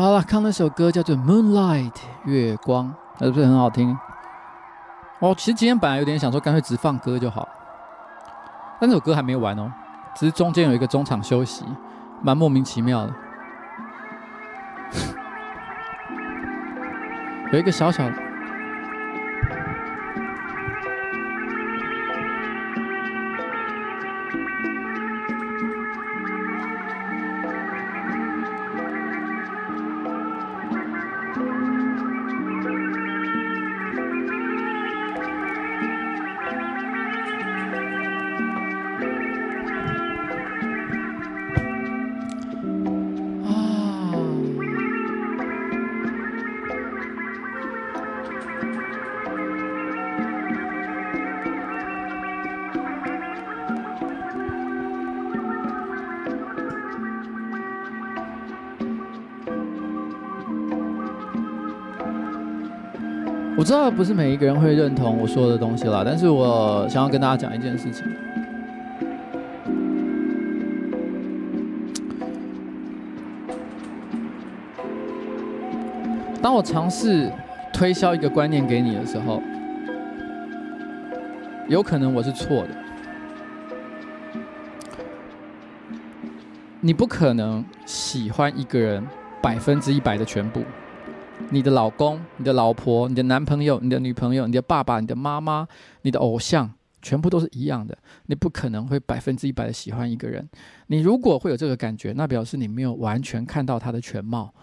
A: 好了，看那首歌叫做《Moonlight》月光，是不是很好听？哦，其实今天本来有点想说，干脆只放歌就好，但这首歌还没完哦，只是中间有一个中场休息，蛮莫名其妙的，有一个小小的。我知道不是每一个人会认同我说的东西啦，但是我想要跟大家讲一件事情。当我尝试推销一个观念给你的时候，有可能我是错的。你不可能喜欢一个人百分之一百的全部。你的老公、你的老婆、你的男朋友、你的女朋友、你的爸爸、你的妈妈、你的偶像，全部都是一样的。你不可能会百分之一百的喜欢一个人。你如果会有这个感觉，那表示你没有完全看到他的全貌，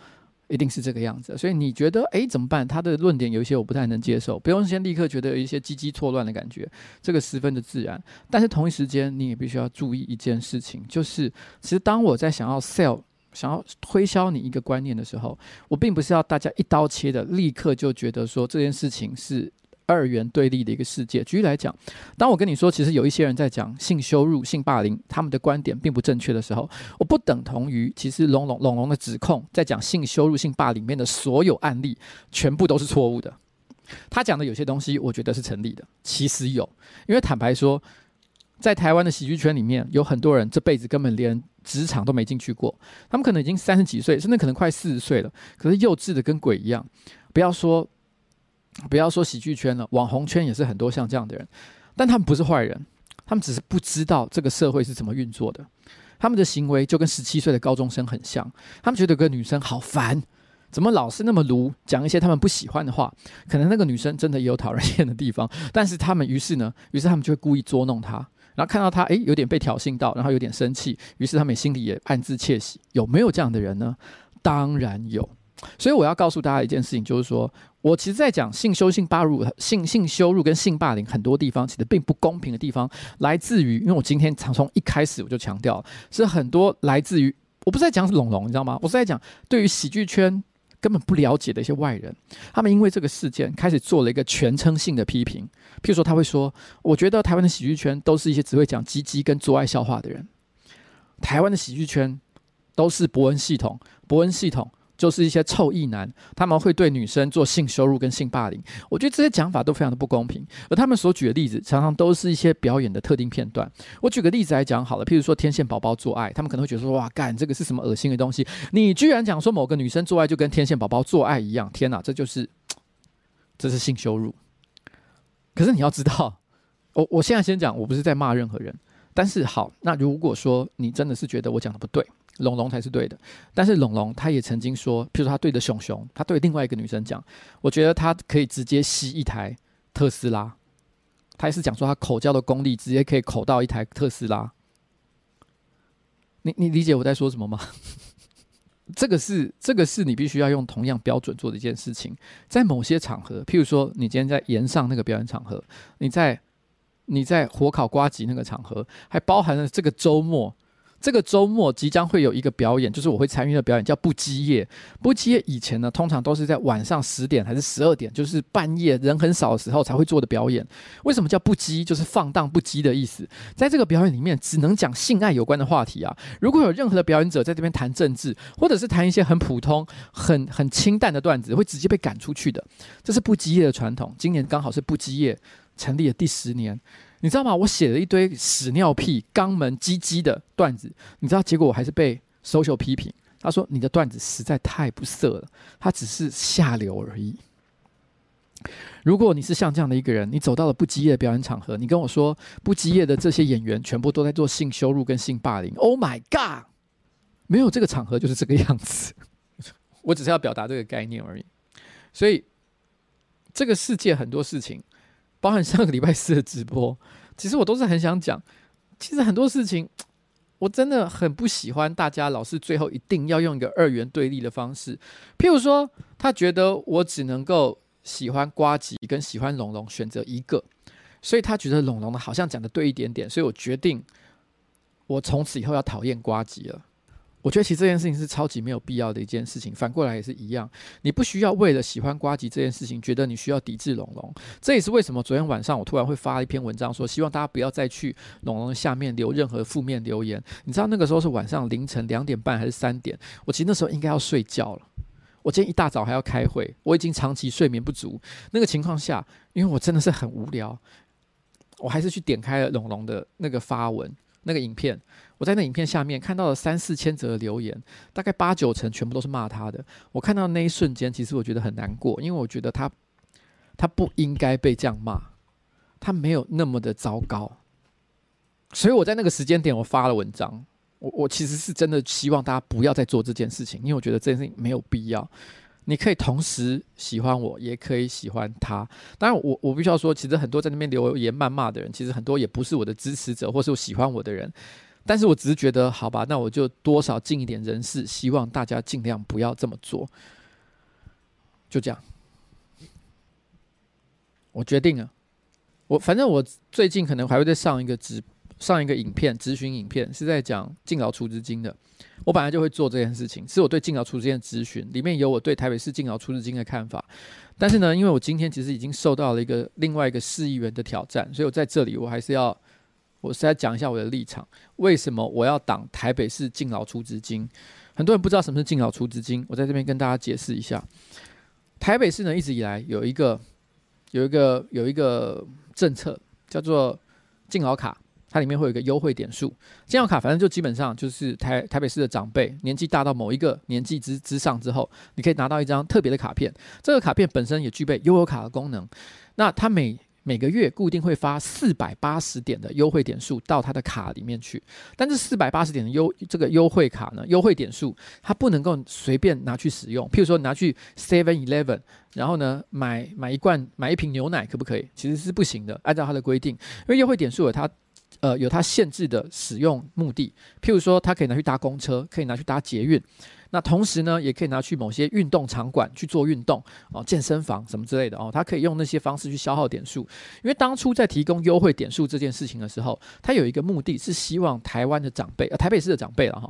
A: 一定是这个样子。所以你觉得，诶，怎么办？他的论点有一些我不太能接受，不用先立刻觉得有一些鸡鸡错乱的感觉，这个十分的自然。但是同一时间，你也必须要注意一件事情，就是其实当我在想要 sell。想要推销你一个观念的时候，我并不是要大家一刀切的立刻就觉得说这件事情是二元对立的一个世界。举例来讲，当我跟你说，其实有一些人在讲性羞辱、性霸凌，他们的观点并不正确的时候，我不等同于其实龙龙龙龙的指控在讲性羞辱、性霸凌里面的所有案例全部都是错误的。他讲的有些东西，我觉得是成立的。其实有，因为坦白说，在台湾的喜剧圈里面，有很多人这辈子根本连。职场都没进去过，他们可能已经三十几岁，甚至可能快四十岁了，可是幼稚的跟鬼一样。不要说，不要说喜剧圈了，网红圈也是很多像这样的人，但他们不是坏人，他们只是不知道这个社会是怎么运作的。他们的行为就跟十七岁的高中生很像，他们觉得个女生好烦，怎么老是那么卢，讲一些他们不喜欢的话。可能那个女生真的也有讨人厌的地方，但是他们于是呢，于是他们就会故意捉弄她。然后看到他，诶，有点被挑衅到，然后有点生气，于是他们心里也暗自窃喜。有没有这样的人呢？当然有。所以我要告诉大家一件事情，就是说我其实，在讲性羞、性霸辱、性性羞辱跟性霸凌很多地方，其实并不公平的地方，来自于，因为我今天从从一开始我就强调，是很多来自于，我不是在讲龙龙，你知道吗？我是在讲对于喜剧圈。根本不了解的一些外人，他们因为这个事件开始做了一个全称性的批评。譬如说，他会说：“我觉得台湾的喜剧圈都是一些只会讲鸡鸡跟做爱笑话的人。台湾的喜剧圈都是伯恩系统，伯恩系统。”就是一些臭意男，他们会对女生做性羞辱跟性霸凌，我觉得这些讲法都非常的不公平。而他们所举的例子，常常都是一些表演的特定片段。我举个例子来讲好了，譬如说天线宝宝做爱，他们可能会觉得说：“哇，干这个是什么恶心的东西？你居然讲说某个女生做爱就跟天线宝宝做爱一样？天哪，这就是 这是性羞辱。”可是你要知道，我我现在先讲，我不是在骂任何人。但是好，那如果说你真的是觉得我讲的不对。龙龙才是对的，但是龙龙他也曾经说，譬如说他对着熊熊，他对另外一个女生讲，我觉得他可以直接吸一台特斯拉，他也是讲说他口交的功力直接可以口到一台特斯拉。你你理解我在说什么吗？这个是这个是你必须要用同样标准做的一件事情，在某些场合，譬如说你今天在炎上那个表演场合，你在你在火烤瓜吉那个场合，还包含了这个周末。这个周末即将会有一个表演，就是我会参与的表演，叫不羁夜。不羁夜以前呢，通常都是在晚上十点还是十二点，就是半夜人很少的时候才会做的表演。为什么叫不羁？就是放荡不羁的意思。在这个表演里面，只能讲性爱有关的话题啊。如果有任何的表演者在这边谈政治，或者是谈一些很普通、很很清淡的段子，会直接被赶出去的。这是不羁夜的传统。今年刚好是不羁夜成立的第十年。你知道吗？我写了一堆屎尿屁、肛门、鸡鸡的段子，你知道结果我还是被 social 批评，他说你的段子实在太不色了，他只是下流而已。如果你是像这样的一个人，你走到了不羁夜的表演场合，你跟我说不羁夜的这些演员全部都在做性羞辱跟性霸凌，Oh my God！没有这个场合就是这个样子。我只是要表达这个概念而已。所以这个世界很多事情，包含上个礼拜四的直播，其实我都是很想讲。其实很多事情，我真的很不喜欢大家老是最后一定要用一个二元对立的方式。譬如说，他觉得我只能够。喜欢瓜吉跟喜欢龙龙选择一个，所以他觉得龙龙的好像讲的对一点点，所以我决定我从此以后要讨厌瓜吉了。我觉得其实这件事情是超级没有必要的一件事情，反过来也是一样，你不需要为了喜欢瓜吉这件事情，觉得你需要抵制龙龙。这也是为什么昨天晚上我突然会发一篇文章说，希望大家不要再去龙龙下面留任何负面留言。你知道那个时候是晚上凌晨两点半还是三点？我其实那时候应该要睡觉了。我今天一大早还要开会，我已经长期睡眠不足。那个情况下，因为我真的是很无聊，我还是去点开了龙龙的那个发文那个影片。我在那影片下面看到了三四千则的留言，大概八九成全部都是骂他的。我看到那一瞬间，其实我觉得很难过，因为我觉得他他不应该被这样骂，他没有那么的糟糕。所以我在那个时间点，我发了文章。我我其实是真的希望大家不要再做这件事情，因为我觉得这件事情没有必要。你可以同时喜欢我，也可以喜欢他。当然我，我必须要说，其实很多在那边留言谩骂的人，其实很多也不是我的支持者，或是我喜欢我的人。但是我只是觉得，好吧，那我就多少尽一点人事，希望大家尽量不要这么做。就这样，我决定了。我反正我最近可能还会再上一个直播。上一个影片咨询影片是在讲敬老储值金的，我本来就会做这件事情，是我对敬老储值金的咨询，里面有我对台北市敬老储值金的看法。但是呢，因为我今天其实已经受到了一个另外一个市议员的挑战，所以我在这里我还是要，我是来讲一下我的立场，为什么我要挡台北市敬老储值金？很多人不知道什么是敬老储值金，我在这边跟大家解释一下。台北市呢一直以来有一个有一个有一个政策叫做敬老卡。它里面会有一个优惠点数，健保卡反正就基本上就是台台北市的长辈年纪大到某一个年纪之之上之后，你可以拿到一张特别的卡片。这个卡片本身也具备悠游卡的功能。那它每每个月固定会发四百八十点的优惠点数到它的卡里面去。但是四百八十点的优这个优惠卡呢，优惠点数它不能够随便拿去使用。譬如说你拿去 Seven Eleven，然后呢买买一罐买一瓶牛奶可不可以？其实是不行的，按照它的规定，因为优惠点数有它。呃，有它限制的使用目的，譬如说，它可以拿去搭公车，可以拿去搭捷运，那同时呢，也可以拿去某些运动场馆去做运动哦，健身房什么之类的哦，它可以用那些方式去消耗点数。因为当初在提供优惠点数这件事情的时候，它有一个目的是希望台湾的长辈，呃，台北市的长辈了哈，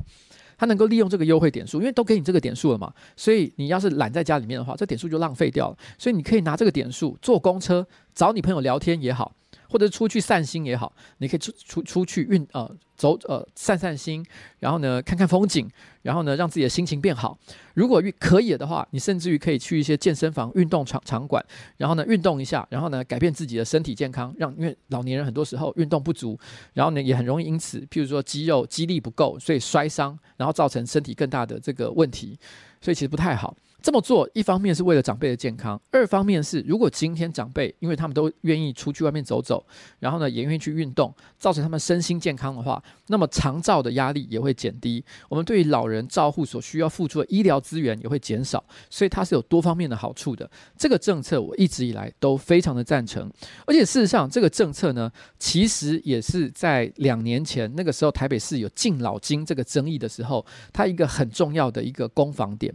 A: 他能够利用这个优惠点数，因为都给你这个点数了嘛，所以你要是懒在家里面的话，这点数就浪费掉了。所以你可以拿这个点数坐公车找你朋友聊天也好。或者出去散心也好，你可以出出出去运呃走呃散散心，然后呢看看风景，然后呢让自己的心情变好。如果可以的话，你甚至于可以去一些健身房、运动场场馆，然后呢运动一下，然后呢改变自己的身体健康。让因为老年人很多时候运动不足，然后呢也很容易因此，譬如说肌肉肌力不够，所以摔伤，然后造成身体更大的这个问题，所以其实不太好。这么做，一方面是为了长辈的健康，二方面是如果今天长辈，因为他们都愿意出去外面走走，然后呢也愿意去运动，造成他们身心健康的话，那么长照的压力也会减低，我们对于老人照护所需要付出的医疗资源也会减少，所以它是有多方面的好处的。这个政策我一直以来都非常的赞成，而且事实上这个政策呢，其实也是在两年前那个时候台北市有敬老金这个争议的时候，它一个很重要的一个攻防点。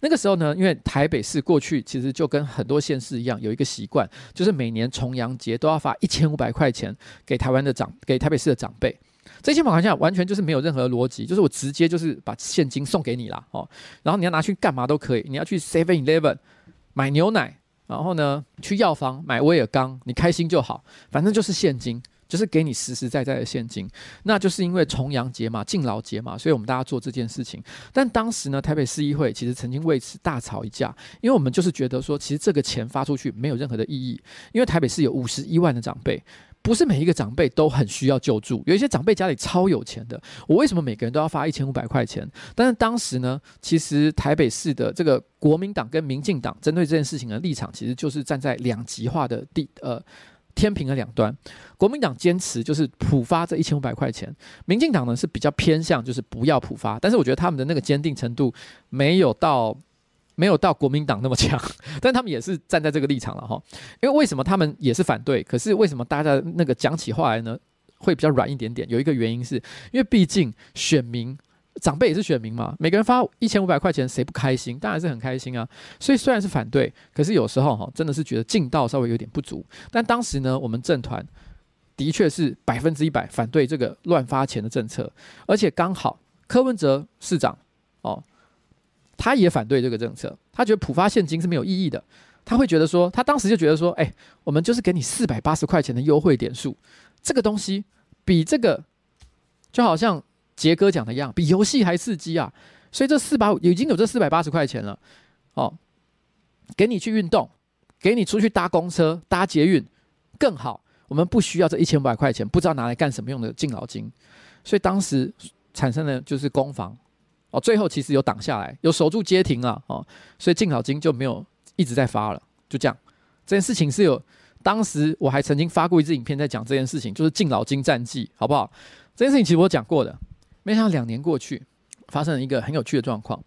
A: 那个时候，因为台北市过去其实就跟很多县市一样，有一个习惯，就是每年重阳节都要发一千五百块钱给台湾的长，给台北市的长辈。这些好像完全就是没有任何逻辑，就是我直接就是把现金送给你啦，哦，然后你要拿去干嘛都可以，你要去 Seven Eleven 买牛奶，然后呢去药房买威尔刚，你开心就好，反正就是现金。就是给你实实在在的现金，那就是因为重阳节嘛，敬老节嘛，所以我们大家做这件事情。但当时呢，台北市议会其实曾经为此大吵一架，因为我们就是觉得说，其实这个钱发出去没有任何的意义，因为台北市有五十一万的长辈，不是每一个长辈都很需要救助，有一些长辈家里超有钱的。我为什么每个人都要发一千五百块钱？但是当时呢，其实台北市的这个国民党跟民进党针对这件事情的立场，其实就是站在两极化的地呃天平的两端。国民党坚持就是普发这一千五百块钱，民进党呢是比较偏向就是不要普发。但是我觉得他们的那个坚定程度没有到。没有到国民党那么强，但他们也是站在这个立场了哈。因为为什么他们也是反对？可是为什么大家那个讲起话来呢，会比较软一点点？有一个原因是因为毕竟选民长辈也是选民嘛，每个人发一千五百块钱，谁不开心？当然是很开心啊。所以虽然是反对，可是有时候哈，真的是觉得劲道稍微有点不足。但当时呢，我们政团的确是百分之一百反对这个乱发钱的政策，而且刚好柯文哲市长哦。他也反对这个政策，他觉得普发现金是没有意义的。他会觉得说，他当时就觉得说，哎，我们就是给你四百八十块钱的优惠点数，这个东西比这个就好像杰哥讲的一样，比游戏还刺激啊。所以这四百已经有这四百八十块钱了，哦，给你去运动，给你出去搭公车、搭捷运更好。我们不需要这一千五百块钱，不知道拿来干什么用的敬老金。所以当时产生的就是攻防。哦，最后其实有挡下来，有守住街亭了哦，所以敬老金就没有一直在发了，就这样。这件事情是有，当时我还曾经发过一支影片在讲这件事情，就是敬老金战绩，好不好？这件事情其实我讲过的，没想到两年过去，发生了一个很有趣的状况。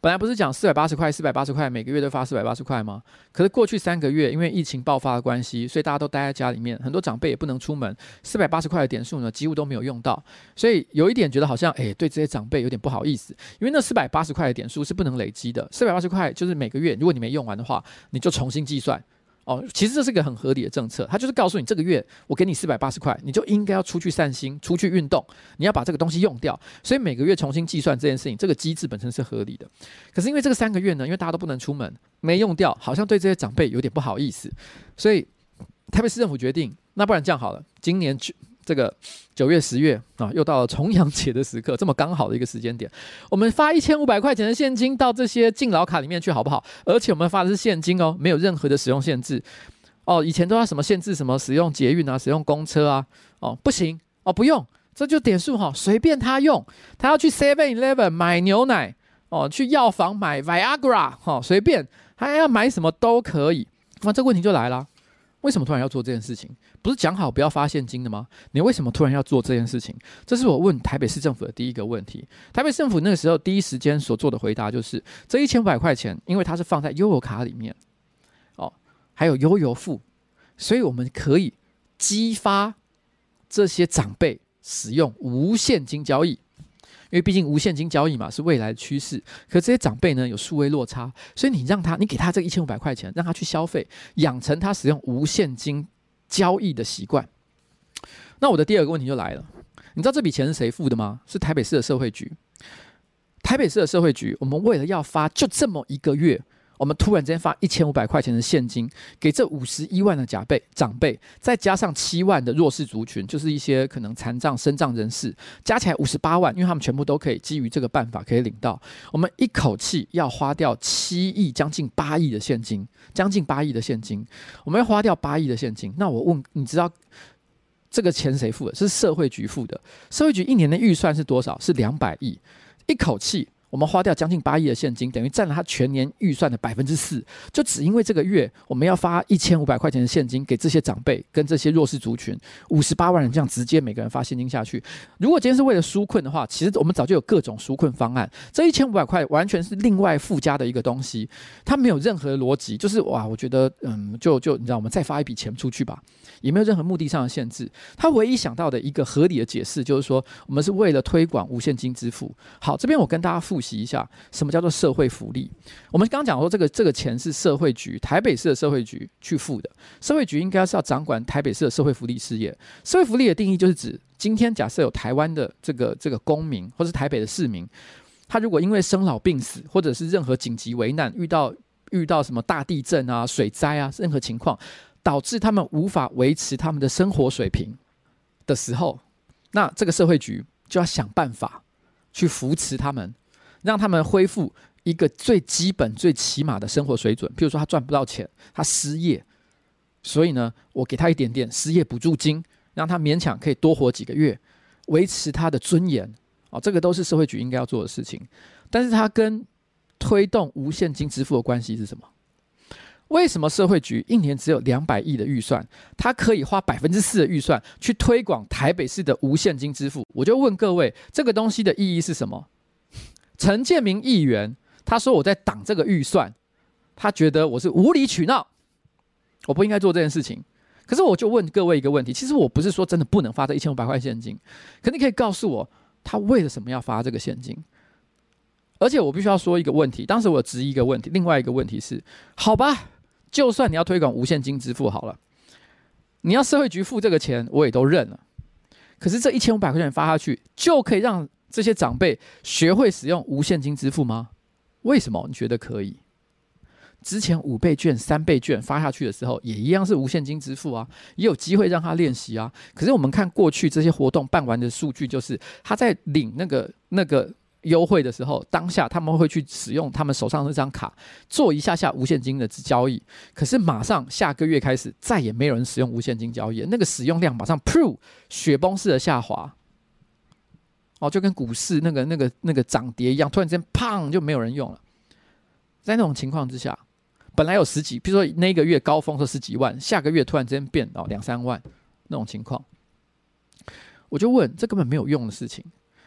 A: 本来不是讲四百八十块，四百八十块每个月都发四百八十块吗？可是过去三个月因为疫情爆发的关系，所以大家都待在家里面，很多长辈也不能出门，四百八十块的点数呢几乎都没有用到，所以有一点觉得好像哎、欸，对这些长辈有点不好意思，因为那四百八十块的点数是不能累积的，四百八十块就是每个月如果你没用完的话，你就重新计算。哦，其实这是个很合理的政策，他就是告诉你，这个月我给你四百八十块，你就应该要出去散心、出去运动，你要把这个东西用掉。所以每个月重新计算这件事情，这个机制本身是合理的。可是因为这个三个月呢，因为大家都不能出门，没用掉，好像对这些长辈有点不好意思，所以台北市政府决定，那不然这样好了，今年去。这个九月、十月啊，又到了重阳节的时刻，这么刚好的一个时间点，我们发一千五百块钱的现金到这些敬老卡里面去，好不好？而且我们发的是现金哦，没有任何的使用限制哦。以前都要什么限制，什么使用捷运啊，使用公车啊，哦，不行哦，不用，这就点数哈，随便他用。他要去 Seven Eleven 买牛奶哦，去药房买 Viagra 哈，随便，他要买什么都可以。那这个问题就来了。为什么突然要做这件事情？不是讲好不要发现金的吗？你为什么突然要做这件事情？这是我问台北市政府的第一个问题。台北市政府那个时候第一时间所做的回答就是：这一千五百块钱，因为它是放在悠游卡里面，哦，还有悠游付，所以我们可以激发这些长辈使用无现金交易。因为毕竟无现金交易嘛，是未来的趋势，可这些长辈呢，有数位落差，所以你让他，你给他这一千五百块钱，让他去消费，养成他使用无现金交易的习惯。那我的第二个问题就来了，你知道这笔钱是谁付的吗？是台北市的社会局。台北市的社会局，我们为了要发就这么一个月。我们突然间发一千五百块钱的现金给这五十一万的长辈长辈，再加上七万的弱势族群，就是一些可能残障、身障人士，加起来五十八万，因为他们全部都可以基于这个办法可以领到。我们一口气要花掉七亿，将近八亿的现金，将近八亿的现金，我们要花掉八亿的现金。那我问，你知道这个钱谁付的？是社会局付的。社会局一年的预算是多少？是两百亿，一口气。我们花掉将近八亿的现金，等于占了他全年预算的百分之四。就只因为这个月，我们要发一千五百块钱的现金给这些长辈跟这些弱势族群，五十八万人这样直接每个人发现金下去。如果今天是为了纾困的话，其实我们早就有各种纾困方案。这一千五百块完全是另外附加的一个东西，它没有任何逻辑。就是哇，我觉得嗯，就就你知道，我们再发一笔钱出去吧，也没有任何目的上的限制。他唯一想到的一个合理的解释就是说，我们是为了推广无现金支付。好，这边我跟大家复。洗一下，什么叫做社会福利？我们刚刚讲说，这个这个钱是社会局台北市的社会局去付的。社会局应该是要掌管台北市的社会福利事业。社会福利的定义就是指，今天假设有台湾的这个这个公民，或是台北的市民，他如果因为生老病死，或者是任何紧急危难，遇到遇到什么大地震啊、水灾啊，任何情况，导致他们无法维持他们的生活水平的时候，那这个社会局就要想办法去扶持他们。让他们恢复一个最基本、最起码的生活水准。譬如说，他赚不到钱，他失业，所以呢，我给他一点点失业补助金，让他勉强可以多活几个月，维持他的尊严。哦，这个都是社会局应该要做的事情。但是他跟推动无现金支付的关系是什么？为什么社会局一年只有两百亿的预算，他可以花百分之四的预算去推广台北市的无现金支付？我就问各位，这个东西的意义是什么？陈建明议员他说我在挡这个预算，他觉得我是无理取闹，我不应该做这件事情。可是我就问各位一个问题，其实我不是说真的不能发这一千五百块现金，可你可以告诉我，他为了什么要发这个现金？而且我必须要说一个问题，当时我质疑一个问题，另外一个问题是，好吧。就算你要推广无现金支付好了，你要社会局付这个钱，我也都认了。可是这一千五百块钱发下去，就可以让这些长辈学会使用无现金支付吗？为什么你觉得可以？之前五倍券、三倍券发下去的时候，也一样是无现金支付啊，也有机会让他练习啊。可是我们看过去这些活动办完的数据，就是他在领那个那个。优惠的时候，当下他们会去使用他们手上那张卡做一下下无现金的交易，可是马上下个月开始再也没有人使用无现金交易，那个使用量马上噗雪崩式的下滑，哦，就跟股市那个那个那个涨跌一样，突然之间砰就没有人用了。在那种情况之下，本来有十几，比如说那个月高峰是十几万，下个月突然之间变到两三万那种情况，我就问，这根本没有用的事情。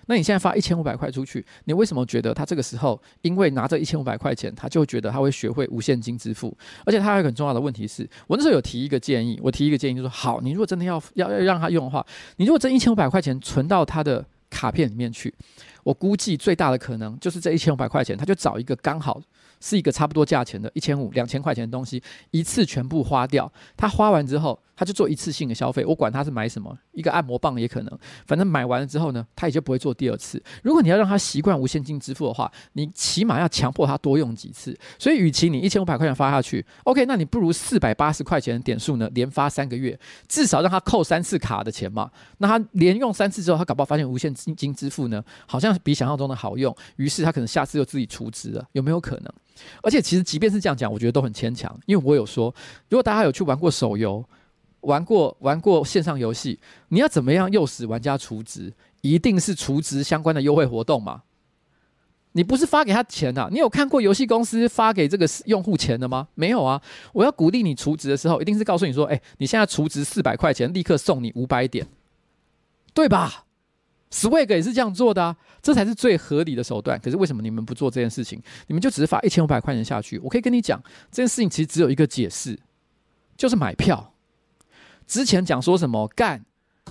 A: 那你现在发一千五百块出去，你为什么觉得他这个时候因为拿这一千五百块钱，他就觉得他会学会无现金支付？而且他还有很重要的问题是，我那时候有提一个建议，我提一个建议就说，好，你如果真的要要要让他用的话，你如果这一千五百块钱存到他的卡片里面去，我估计最大的可能就是这一千五百块钱，他就找一个刚好。是一个差不多价钱的，一千五、两千块钱的东西，一次全部花掉。他花完之后，他就做一次性的消费。我管他是买什么，一个按摩棒也可能。反正买完了之后呢，他也就不会做第二次。如果你要让他习惯无现金支付的话，你起码要强迫他多用几次。所以，与其你一千五百块钱发下去，OK，那你不如四百八十块钱的点数呢，连发三个月，至少让他扣三次卡的钱嘛。那他连用三次之后，他搞不好发现无现金支付呢，好像比想象中的好用。于是他可能下次又自己出资了，有没有可能？而且其实即便是这样讲，我觉得都很牵强，因为我有说，如果大家有去玩过手游，玩过玩过线上游戏，你要怎么样诱使玩家充值？一定是充值相关的优惠活动嘛？你不是发给他钱呐、你有看过游戏公司发给这个用户钱的吗？没有啊！我要鼓励你充值的时候，一定是告诉你说，哎，你现在充值四百块钱，立刻送你五百点，对吧？Swag 也是这样做的啊，这才是最合理的手段。可是为什么你们不做这件事情？你们就只是发一千五百块钱下去？我可以跟你讲，这件事情其实只有一个解释，就是买票。之前讲说什么干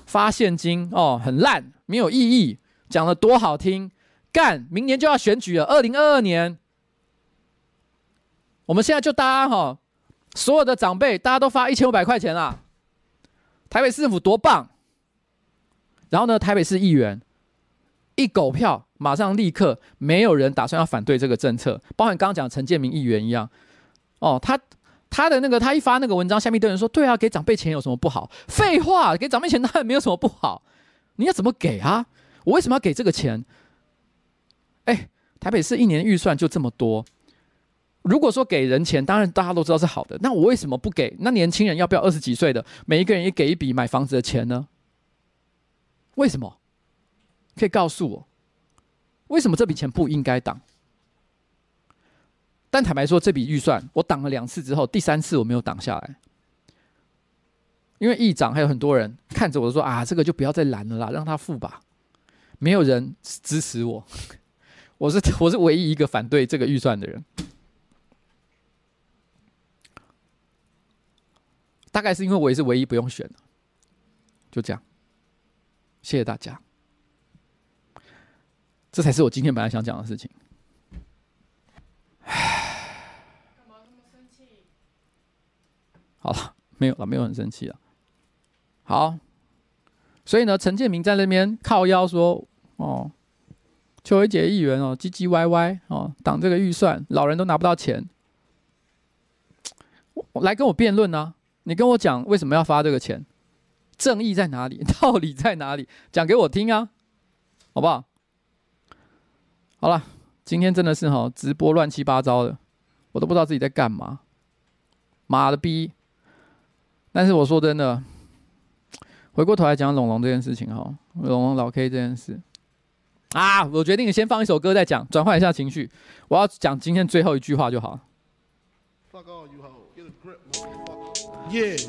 A: 发现金哦，很烂，没有意义，讲的多好听。干，明年就要选举了，二零二二年，我们现在就大家哈、哦，所有的长辈大家都发一千五百块钱啦，台北市政府多棒！然后呢，台北市议员一狗票，马上立刻没有人打算要反对这个政策，包含刚刚讲陈建铭议员一样。哦，他他的那个他一发那个文章，下面的人说：“对啊，给长辈钱有什么不好？”废话，给长辈钱当然没有什么不好。你要怎么给啊？我为什么要给这个钱？哎，台北市一年预算就这么多，如果说给人钱，当然大家都知道是好的。那我为什么不给？那年轻人要不要二十几岁的每一个人也给一笔买房子的钱呢？为什么？可以告诉我，为什么这笔钱不应该挡？但坦白说，这笔预算我挡了两次之后，第三次我没有挡下来，因为议长还有很多人看着我说：“啊，这个就不要再拦了啦，让他付吧。”没有人支持我，我是我是唯一一个反对这个预算的人。大概是因为我也是唯一不用选的，就这样。谢谢大家，这才是我今天本来想讲的事情。好了，没有了，没有很生气了。好，所以呢，陈建明在那边靠腰说：“哦，邱伟杰议员哦，唧唧歪歪哦，挡这个预算，老人都拿不到钱。”我来跟我辩论呢？你跟我讲为什么要发这个钱？正义在哪里？道理在哪里？讲给我听啊，好不好？好了，今天真的是哈直播乱七八糟的，我都不知道自己在干嘛。妈的逼！但是我说真的，回过头来讲龙龙这件事情哈，龙龙老 K 这件事啊，我决定先放一首歌再讲，转换一下情绪。我要讲今天最后一句话就好。
C: Yeah,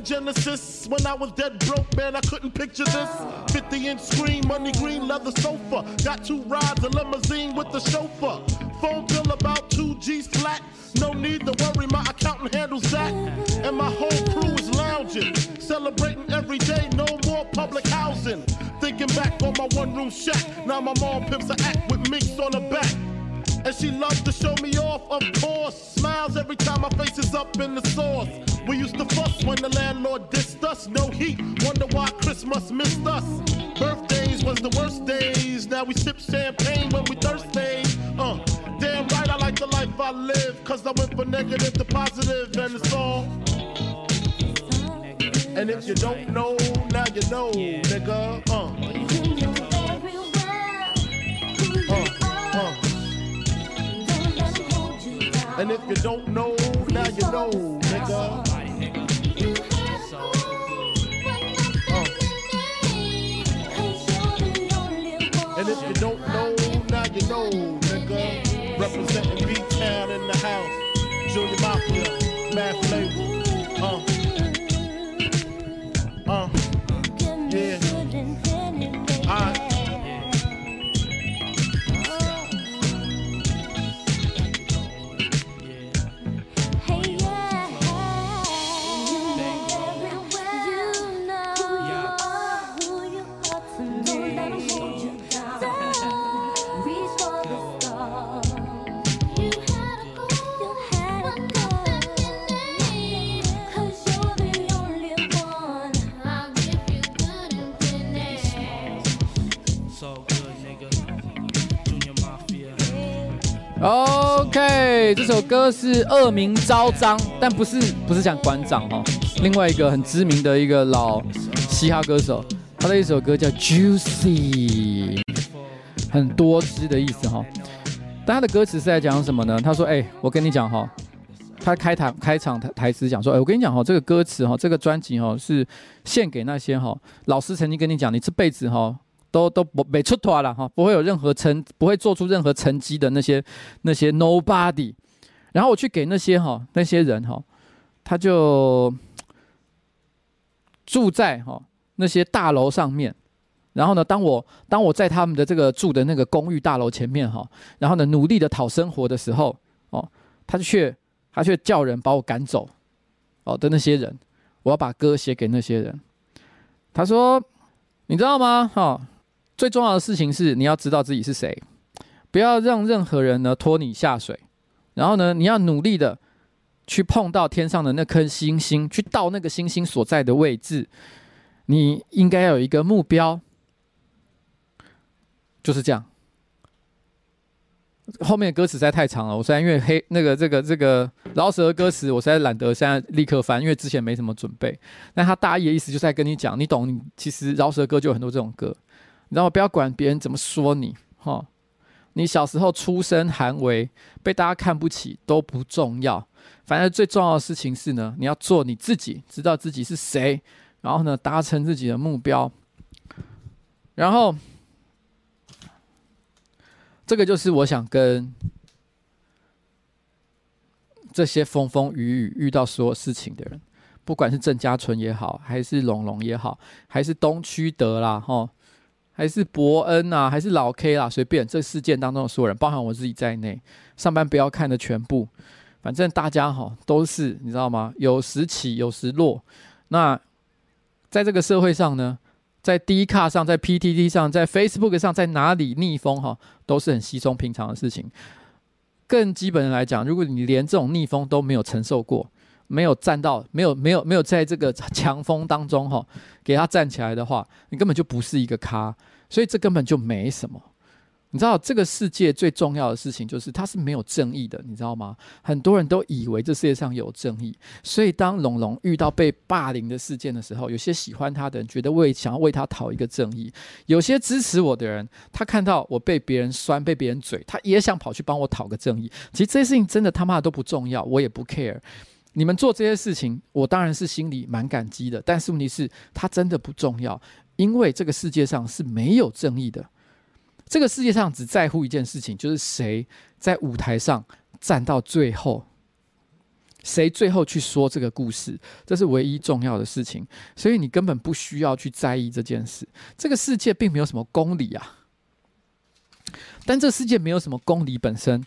C: Genesis. When I was dead broke, man, I couldn't picture this. 50 inch screen, money green, leather sofa. Got two rides, a limousine with the chauffeur. Phone bill about two G's flat. No need to worry, my accountant handles that. And my whole crew is lounging, celebrating every day, no more public housing. Thinking back on my one room shack. Now my mom pimps a act with minks on her back. And she loves to show me off, of course. Smiles every time my face is up in the sauce. We used to fuss when the landlord dissed us. No heat, wonder why Christmas missed us. Birthdays was the worst days. Now we sip champagne when we thirsty. Uh, damn right, I like the life I live. Cause I went from negative to positive, and it's all. And if you don't know, now you know, nigga. Uh, uh, uh. And if you don't know, now you know, nigga. And if you don't know, now you know, nigga. Representing B-Town in the house. Junior Mafia, Math.
A: OK，这首歌是恶名昭彰，但不是不是讲馆长哦，另外一个很知名的一个老嘻哈歌手他的一首歌叫《Juicy》，很多汁的意思哈。但他的歌词是在讲什么呢？他说：“哎，我跟你讲哈，他开台开场台台词讲说，哎，我跟你讲哈，这个歌词哈，这个专辑哈是献给那些哈老师曾经跟你讲，你这辈子哈都都不没出头了哈，不会有任何成，不会做出任何成绩的那些那些 nobody。然后我去给那些哈那些人哈，他就住在哈。”那些大楼上面，然后呢，当我当我在他们的这个住的那个公寓大楼前面哈，然后呢，努力的讨生活的时候，哦，他却他却叫人把我赶走，哦的那些人，我要把歌写给那些人。他说：“你知道吗？哈、最重要的事情是你要知道自己是谁，不要让任何人呢拖你下水。然后呢，你要努力的去碰到天上的那颗星星，去到那个星星所在的位置。”你应该要有一个目标，就是这样。后面的歌词实在太长了，我虽然因为黑那个这个这个饶舌的歌词，我实在懒得现在立刻翻，因为之前没什么准备。但他大意的意思就是在跟你讲，你懂？你其实饶舌歌就有很多这种歌，你知道吗？不要管别人怎么说你，哈，你小时候出身寒微，被大家看不起都不重要，反正最重要的事情是呢，你要做你自己，知道自己是谁。然后呢，达成自己的目标。然后，这个就是我想跟这些风风雨雨遇到所有事情的人，不管是郑家纯也好，还是龙龙也好，还是东区德啦，哈，还是伯恩啊，还是老 K 啦，随便这事件当中的所有人，包含我自己在内，上班不要看的全部，反正大家哈都是你知道吗？有时起，有时落，那。在这个社会上呢，在 D 卡上，在 PTT 上，在 Facebook 上，在哪里逆风哈，都是很稀松平常的事情。更基本的来讲，如果你连这种逆风都没有承受过，没有站到，没有没有没有在这个强风当中哈，给他站起来的话，你根本就不是一个咖，所以这根本就没什么。你知道这个世界最重要的事情就是它是没有正义的，你知道吗？很多人都以为这世界上有正义，所以当龙龙遇到被霸凌的事件的时候，有些喜欢他的人觉得为想要为他讨一个正义，有些支持我的人，他看到我被别人酸、被别人嘴，他也想跑去帮我讨个正义。其实这些事情真的他妈的都不重要，我也不 care。你们做这些事情，我当然是心里蛮感激的，但是问题是，他真的不重要，因为这个世界上是没有正义的。这个世界上只在乎一件事情，就是谁在舞台上站到最后，谁最后去说这个故事，这是唯一重要的事情。所以你根本不需要去在意这件事。这个世界并没有什么公理啊，但这世界没有什么公理本身，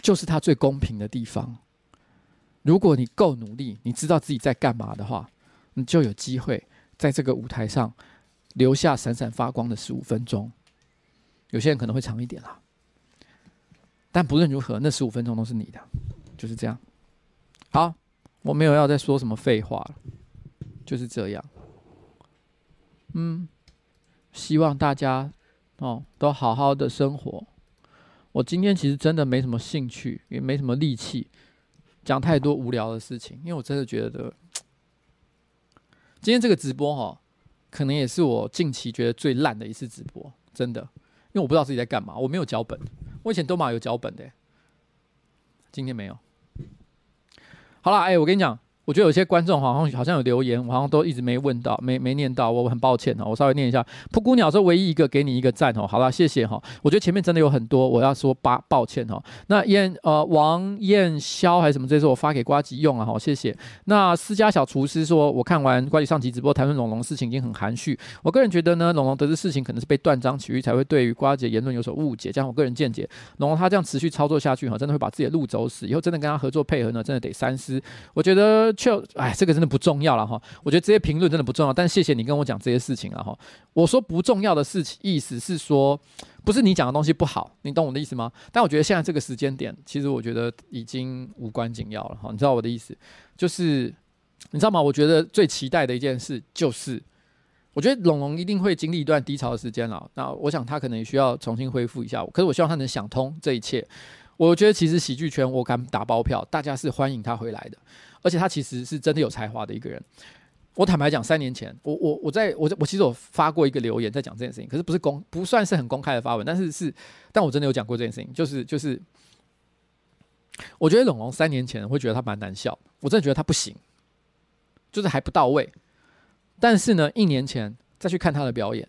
A: 就是它最公平的地方。如果你够努力，你知道自己在干嘛的话，你就有机会在这个舞台上留下闪闪发光的十五分钟。有些人可能会长一点啦，但不论如何，那十五分钟都是你的，就是这样。好，我没有要再说什么废话了，就是这样。嗯，希望大家哦都好好的生活。我今天其实真的没什么兴趣，也没什么力气讲太多无聊的事情，因为我真的觉得今天这个直播哈，可能也是我近期觉得最烂的一次直播，真的。因为我不知道自己在干嘛，我没有脚本。我以前都嘛有脚本的，今天没有。好了，哎，我跟你讲。我觉得有些观众好像好像有留言，我好像都一直没问到，没没念到，我很抱歉哦，我稍微念一下。噗咕鸟是唯一一个给你一个赞哦，好了，谢谢哈。我觉得前面真的有很多，我要说八抱歉哈。那燕呃王燕霄还是什么，这是我发给瓜吉用了哈，谢谢。那私家小厨师说，我看完瓜吉上集直播谈论龙龙事情已经很含蓄。我个人觉得呢，龙龙得知事情可能是被断章取义，才会对于呱吉的言论有所误解。加上我个人见解，龙龙他这样持续操作下去哈，真的会把自己的路走死。以后真的跟他合作配合呢，真的得三思。我觉得就哎这个。真的不重要了哈，我觉得这些评论真的不重要，但谢谢你跟我讲这些事情了哈。我说不重要的事情，意思是说，不是你讲的东西不好，你懂我的意思吗？但我觉得现在这个时间点，其实我觉得已经无关紧要了哈。你知道我的意思，就是你知道吗？我觉得最期待的一件事就是，我觉得龙龙一定会经历一段低潮的时间了。那我想他可能也需要重新恢复一下，可是我希望他能想通这一切。我觉得其实喜剧圈，我敢打包票，大家是欢迎他回来的。而且他其实是真的有才华的一个人，我坦白讲，三年前，我我我在我我其实有发过一个留言在讲这件事情，可是不是公不算是很公开的发文，但是是，但我真的有讲过这件事情，就是就是，我觉得龙龙三年前会觉得他蛮难笑，我真的觉得他不行，就是还不到位。但是呢，一年前再去看他的表演，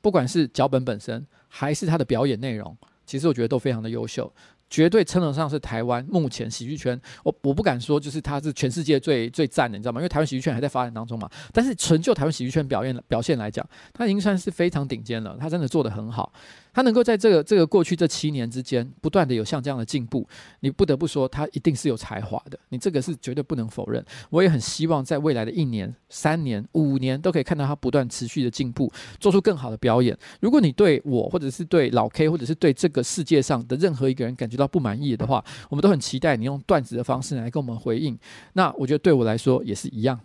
A: 不管是脚本本身还是他的表演内容，其实我觉得都非常的优秀。绝对称得上是台湾目前喜剧圈，我我不敢说就是他是全世界最最赞的，你知道吗？因为台湾喜剧圈还在发展当中嘛。但是纯就台湾喜剧圈表演表现来讲，他已经算是非常顶尖了，他真的做得很好。他能够在这个这个过去这七年之间不断的有像这样的进步，你不得不说他一定是有才华的，你这个是绝对不能否认。我也很希望在未来的一年、三年、五年都可以看到他不断持续的进步，做出更好的表演。如果你对我或者是对老 K 或者是对这个世界上的任何一个人感觉到不满意的话，我们都很期待你用段子的方式来跟我们回应。那我觉得对我来说也是一样。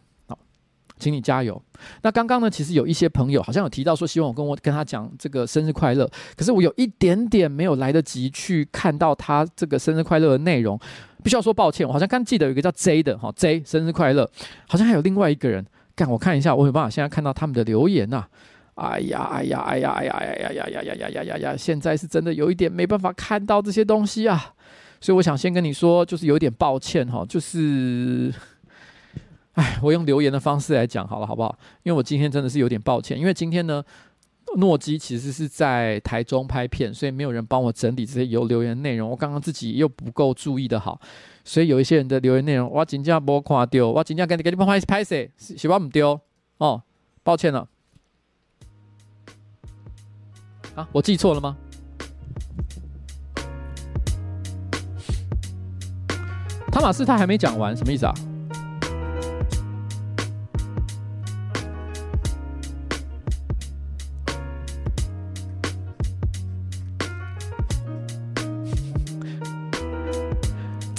A: 请你加油。那刚刚呢，其实有一些朋友好像有提到说，希望我跟我跟他讲这个生日快乐。可是我有一点点没有来得及去看到他这个生日快乐的内容，必须要说抱歉。我好像刚记得有一个叫 J 的哈，J 生日快乐，好像还有另外一个人。干，我看一下，我有办法现在看到他们的留言呐。哎呀，哎呀，哎呀，哎呀，哎呀，哎呀，呀呀呀呀呀呀！现在是真的有一点没办法看到这些东西啊，所以我想先跟你说，就是有点抱歉哈，就是。哎，我用留言的方式来讲好了，好不好？因为我今天真的是有点抱歉，因为今天呢，诺基其实是在台中拍片，所以没有人帮我整理这些有留言内容。我刚刚自己又不够注意的好，所以有一些人的留言内容，我真正没看丢，我真正给你给你拍拍摄，希望不丢哦，抱歉了。啊，我记错了吗？汤马斯他还没讲完，什么意思啊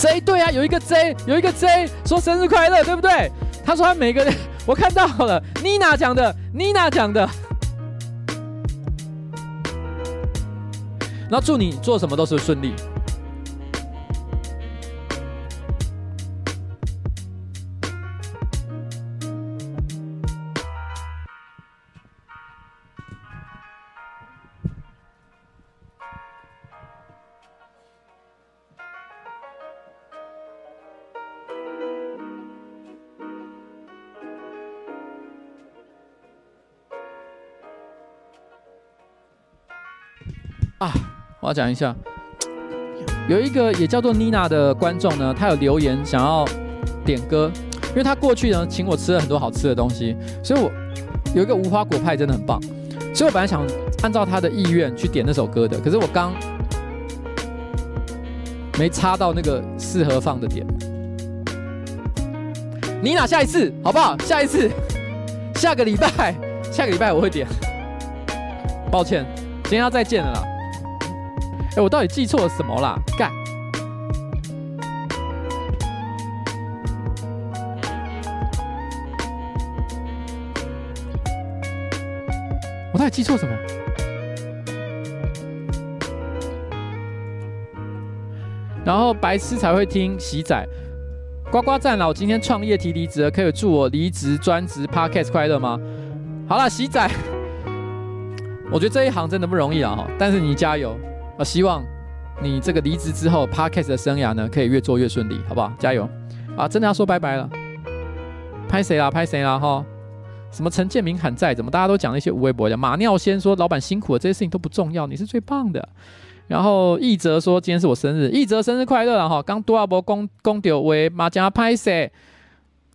A: ？J 对啊，有一个 J，有一个 J 说生日快乐，对不对？他说他每个人，我看到了妮娜讲的妮娜讲的，那祝你做什么都是顺利。我要讲一下，有一个也叫做妮娜的观众呢，他有留言想要点歌，因为他过去呢请我吃了很多好吃的东西，所以我有一个无花果派真的很棒，所以我本来想按照他的意愿去点那首歌的，可是我刚没插到那个适合放的点。妮娜，下一次好不好？下一次，下个礼拜，下个礼拜我会点。抱歉，今天要再见了啦。哎，我到底记错了什么啦？干！我到底记错什么？然后白痴才会听喜仔呱呱赞了。我今天创业提离职了，可以祝我离职专职 Podcast 快乐吗？好了，喜仔，我觉得这一行真的不容易啊，但是你加油。啊，希望你这个离职之后，Podcast 的生涯呢，可以越做越顺利，好不好？加油！啊，真的要说拜拜了，拍谁啦？拍谁啦？哈，什么陈建明喊在？怎么大家都讲那些无微博的？马尿先说老板辛苦了，这些事情都不重要，你是最棒的。然后一哲说今天是我生日，一哲生日快乐啊！哈，刚多阿伯公公丢为马家拍谁？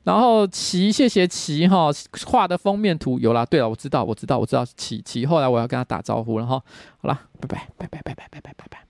A: 然后齐谢谢齐哈画的封面图有啦对了我知道我知道我知道齐齐后来我要跟他打招呼了哈好啦拜拜拜拜拜拜拜拜拜。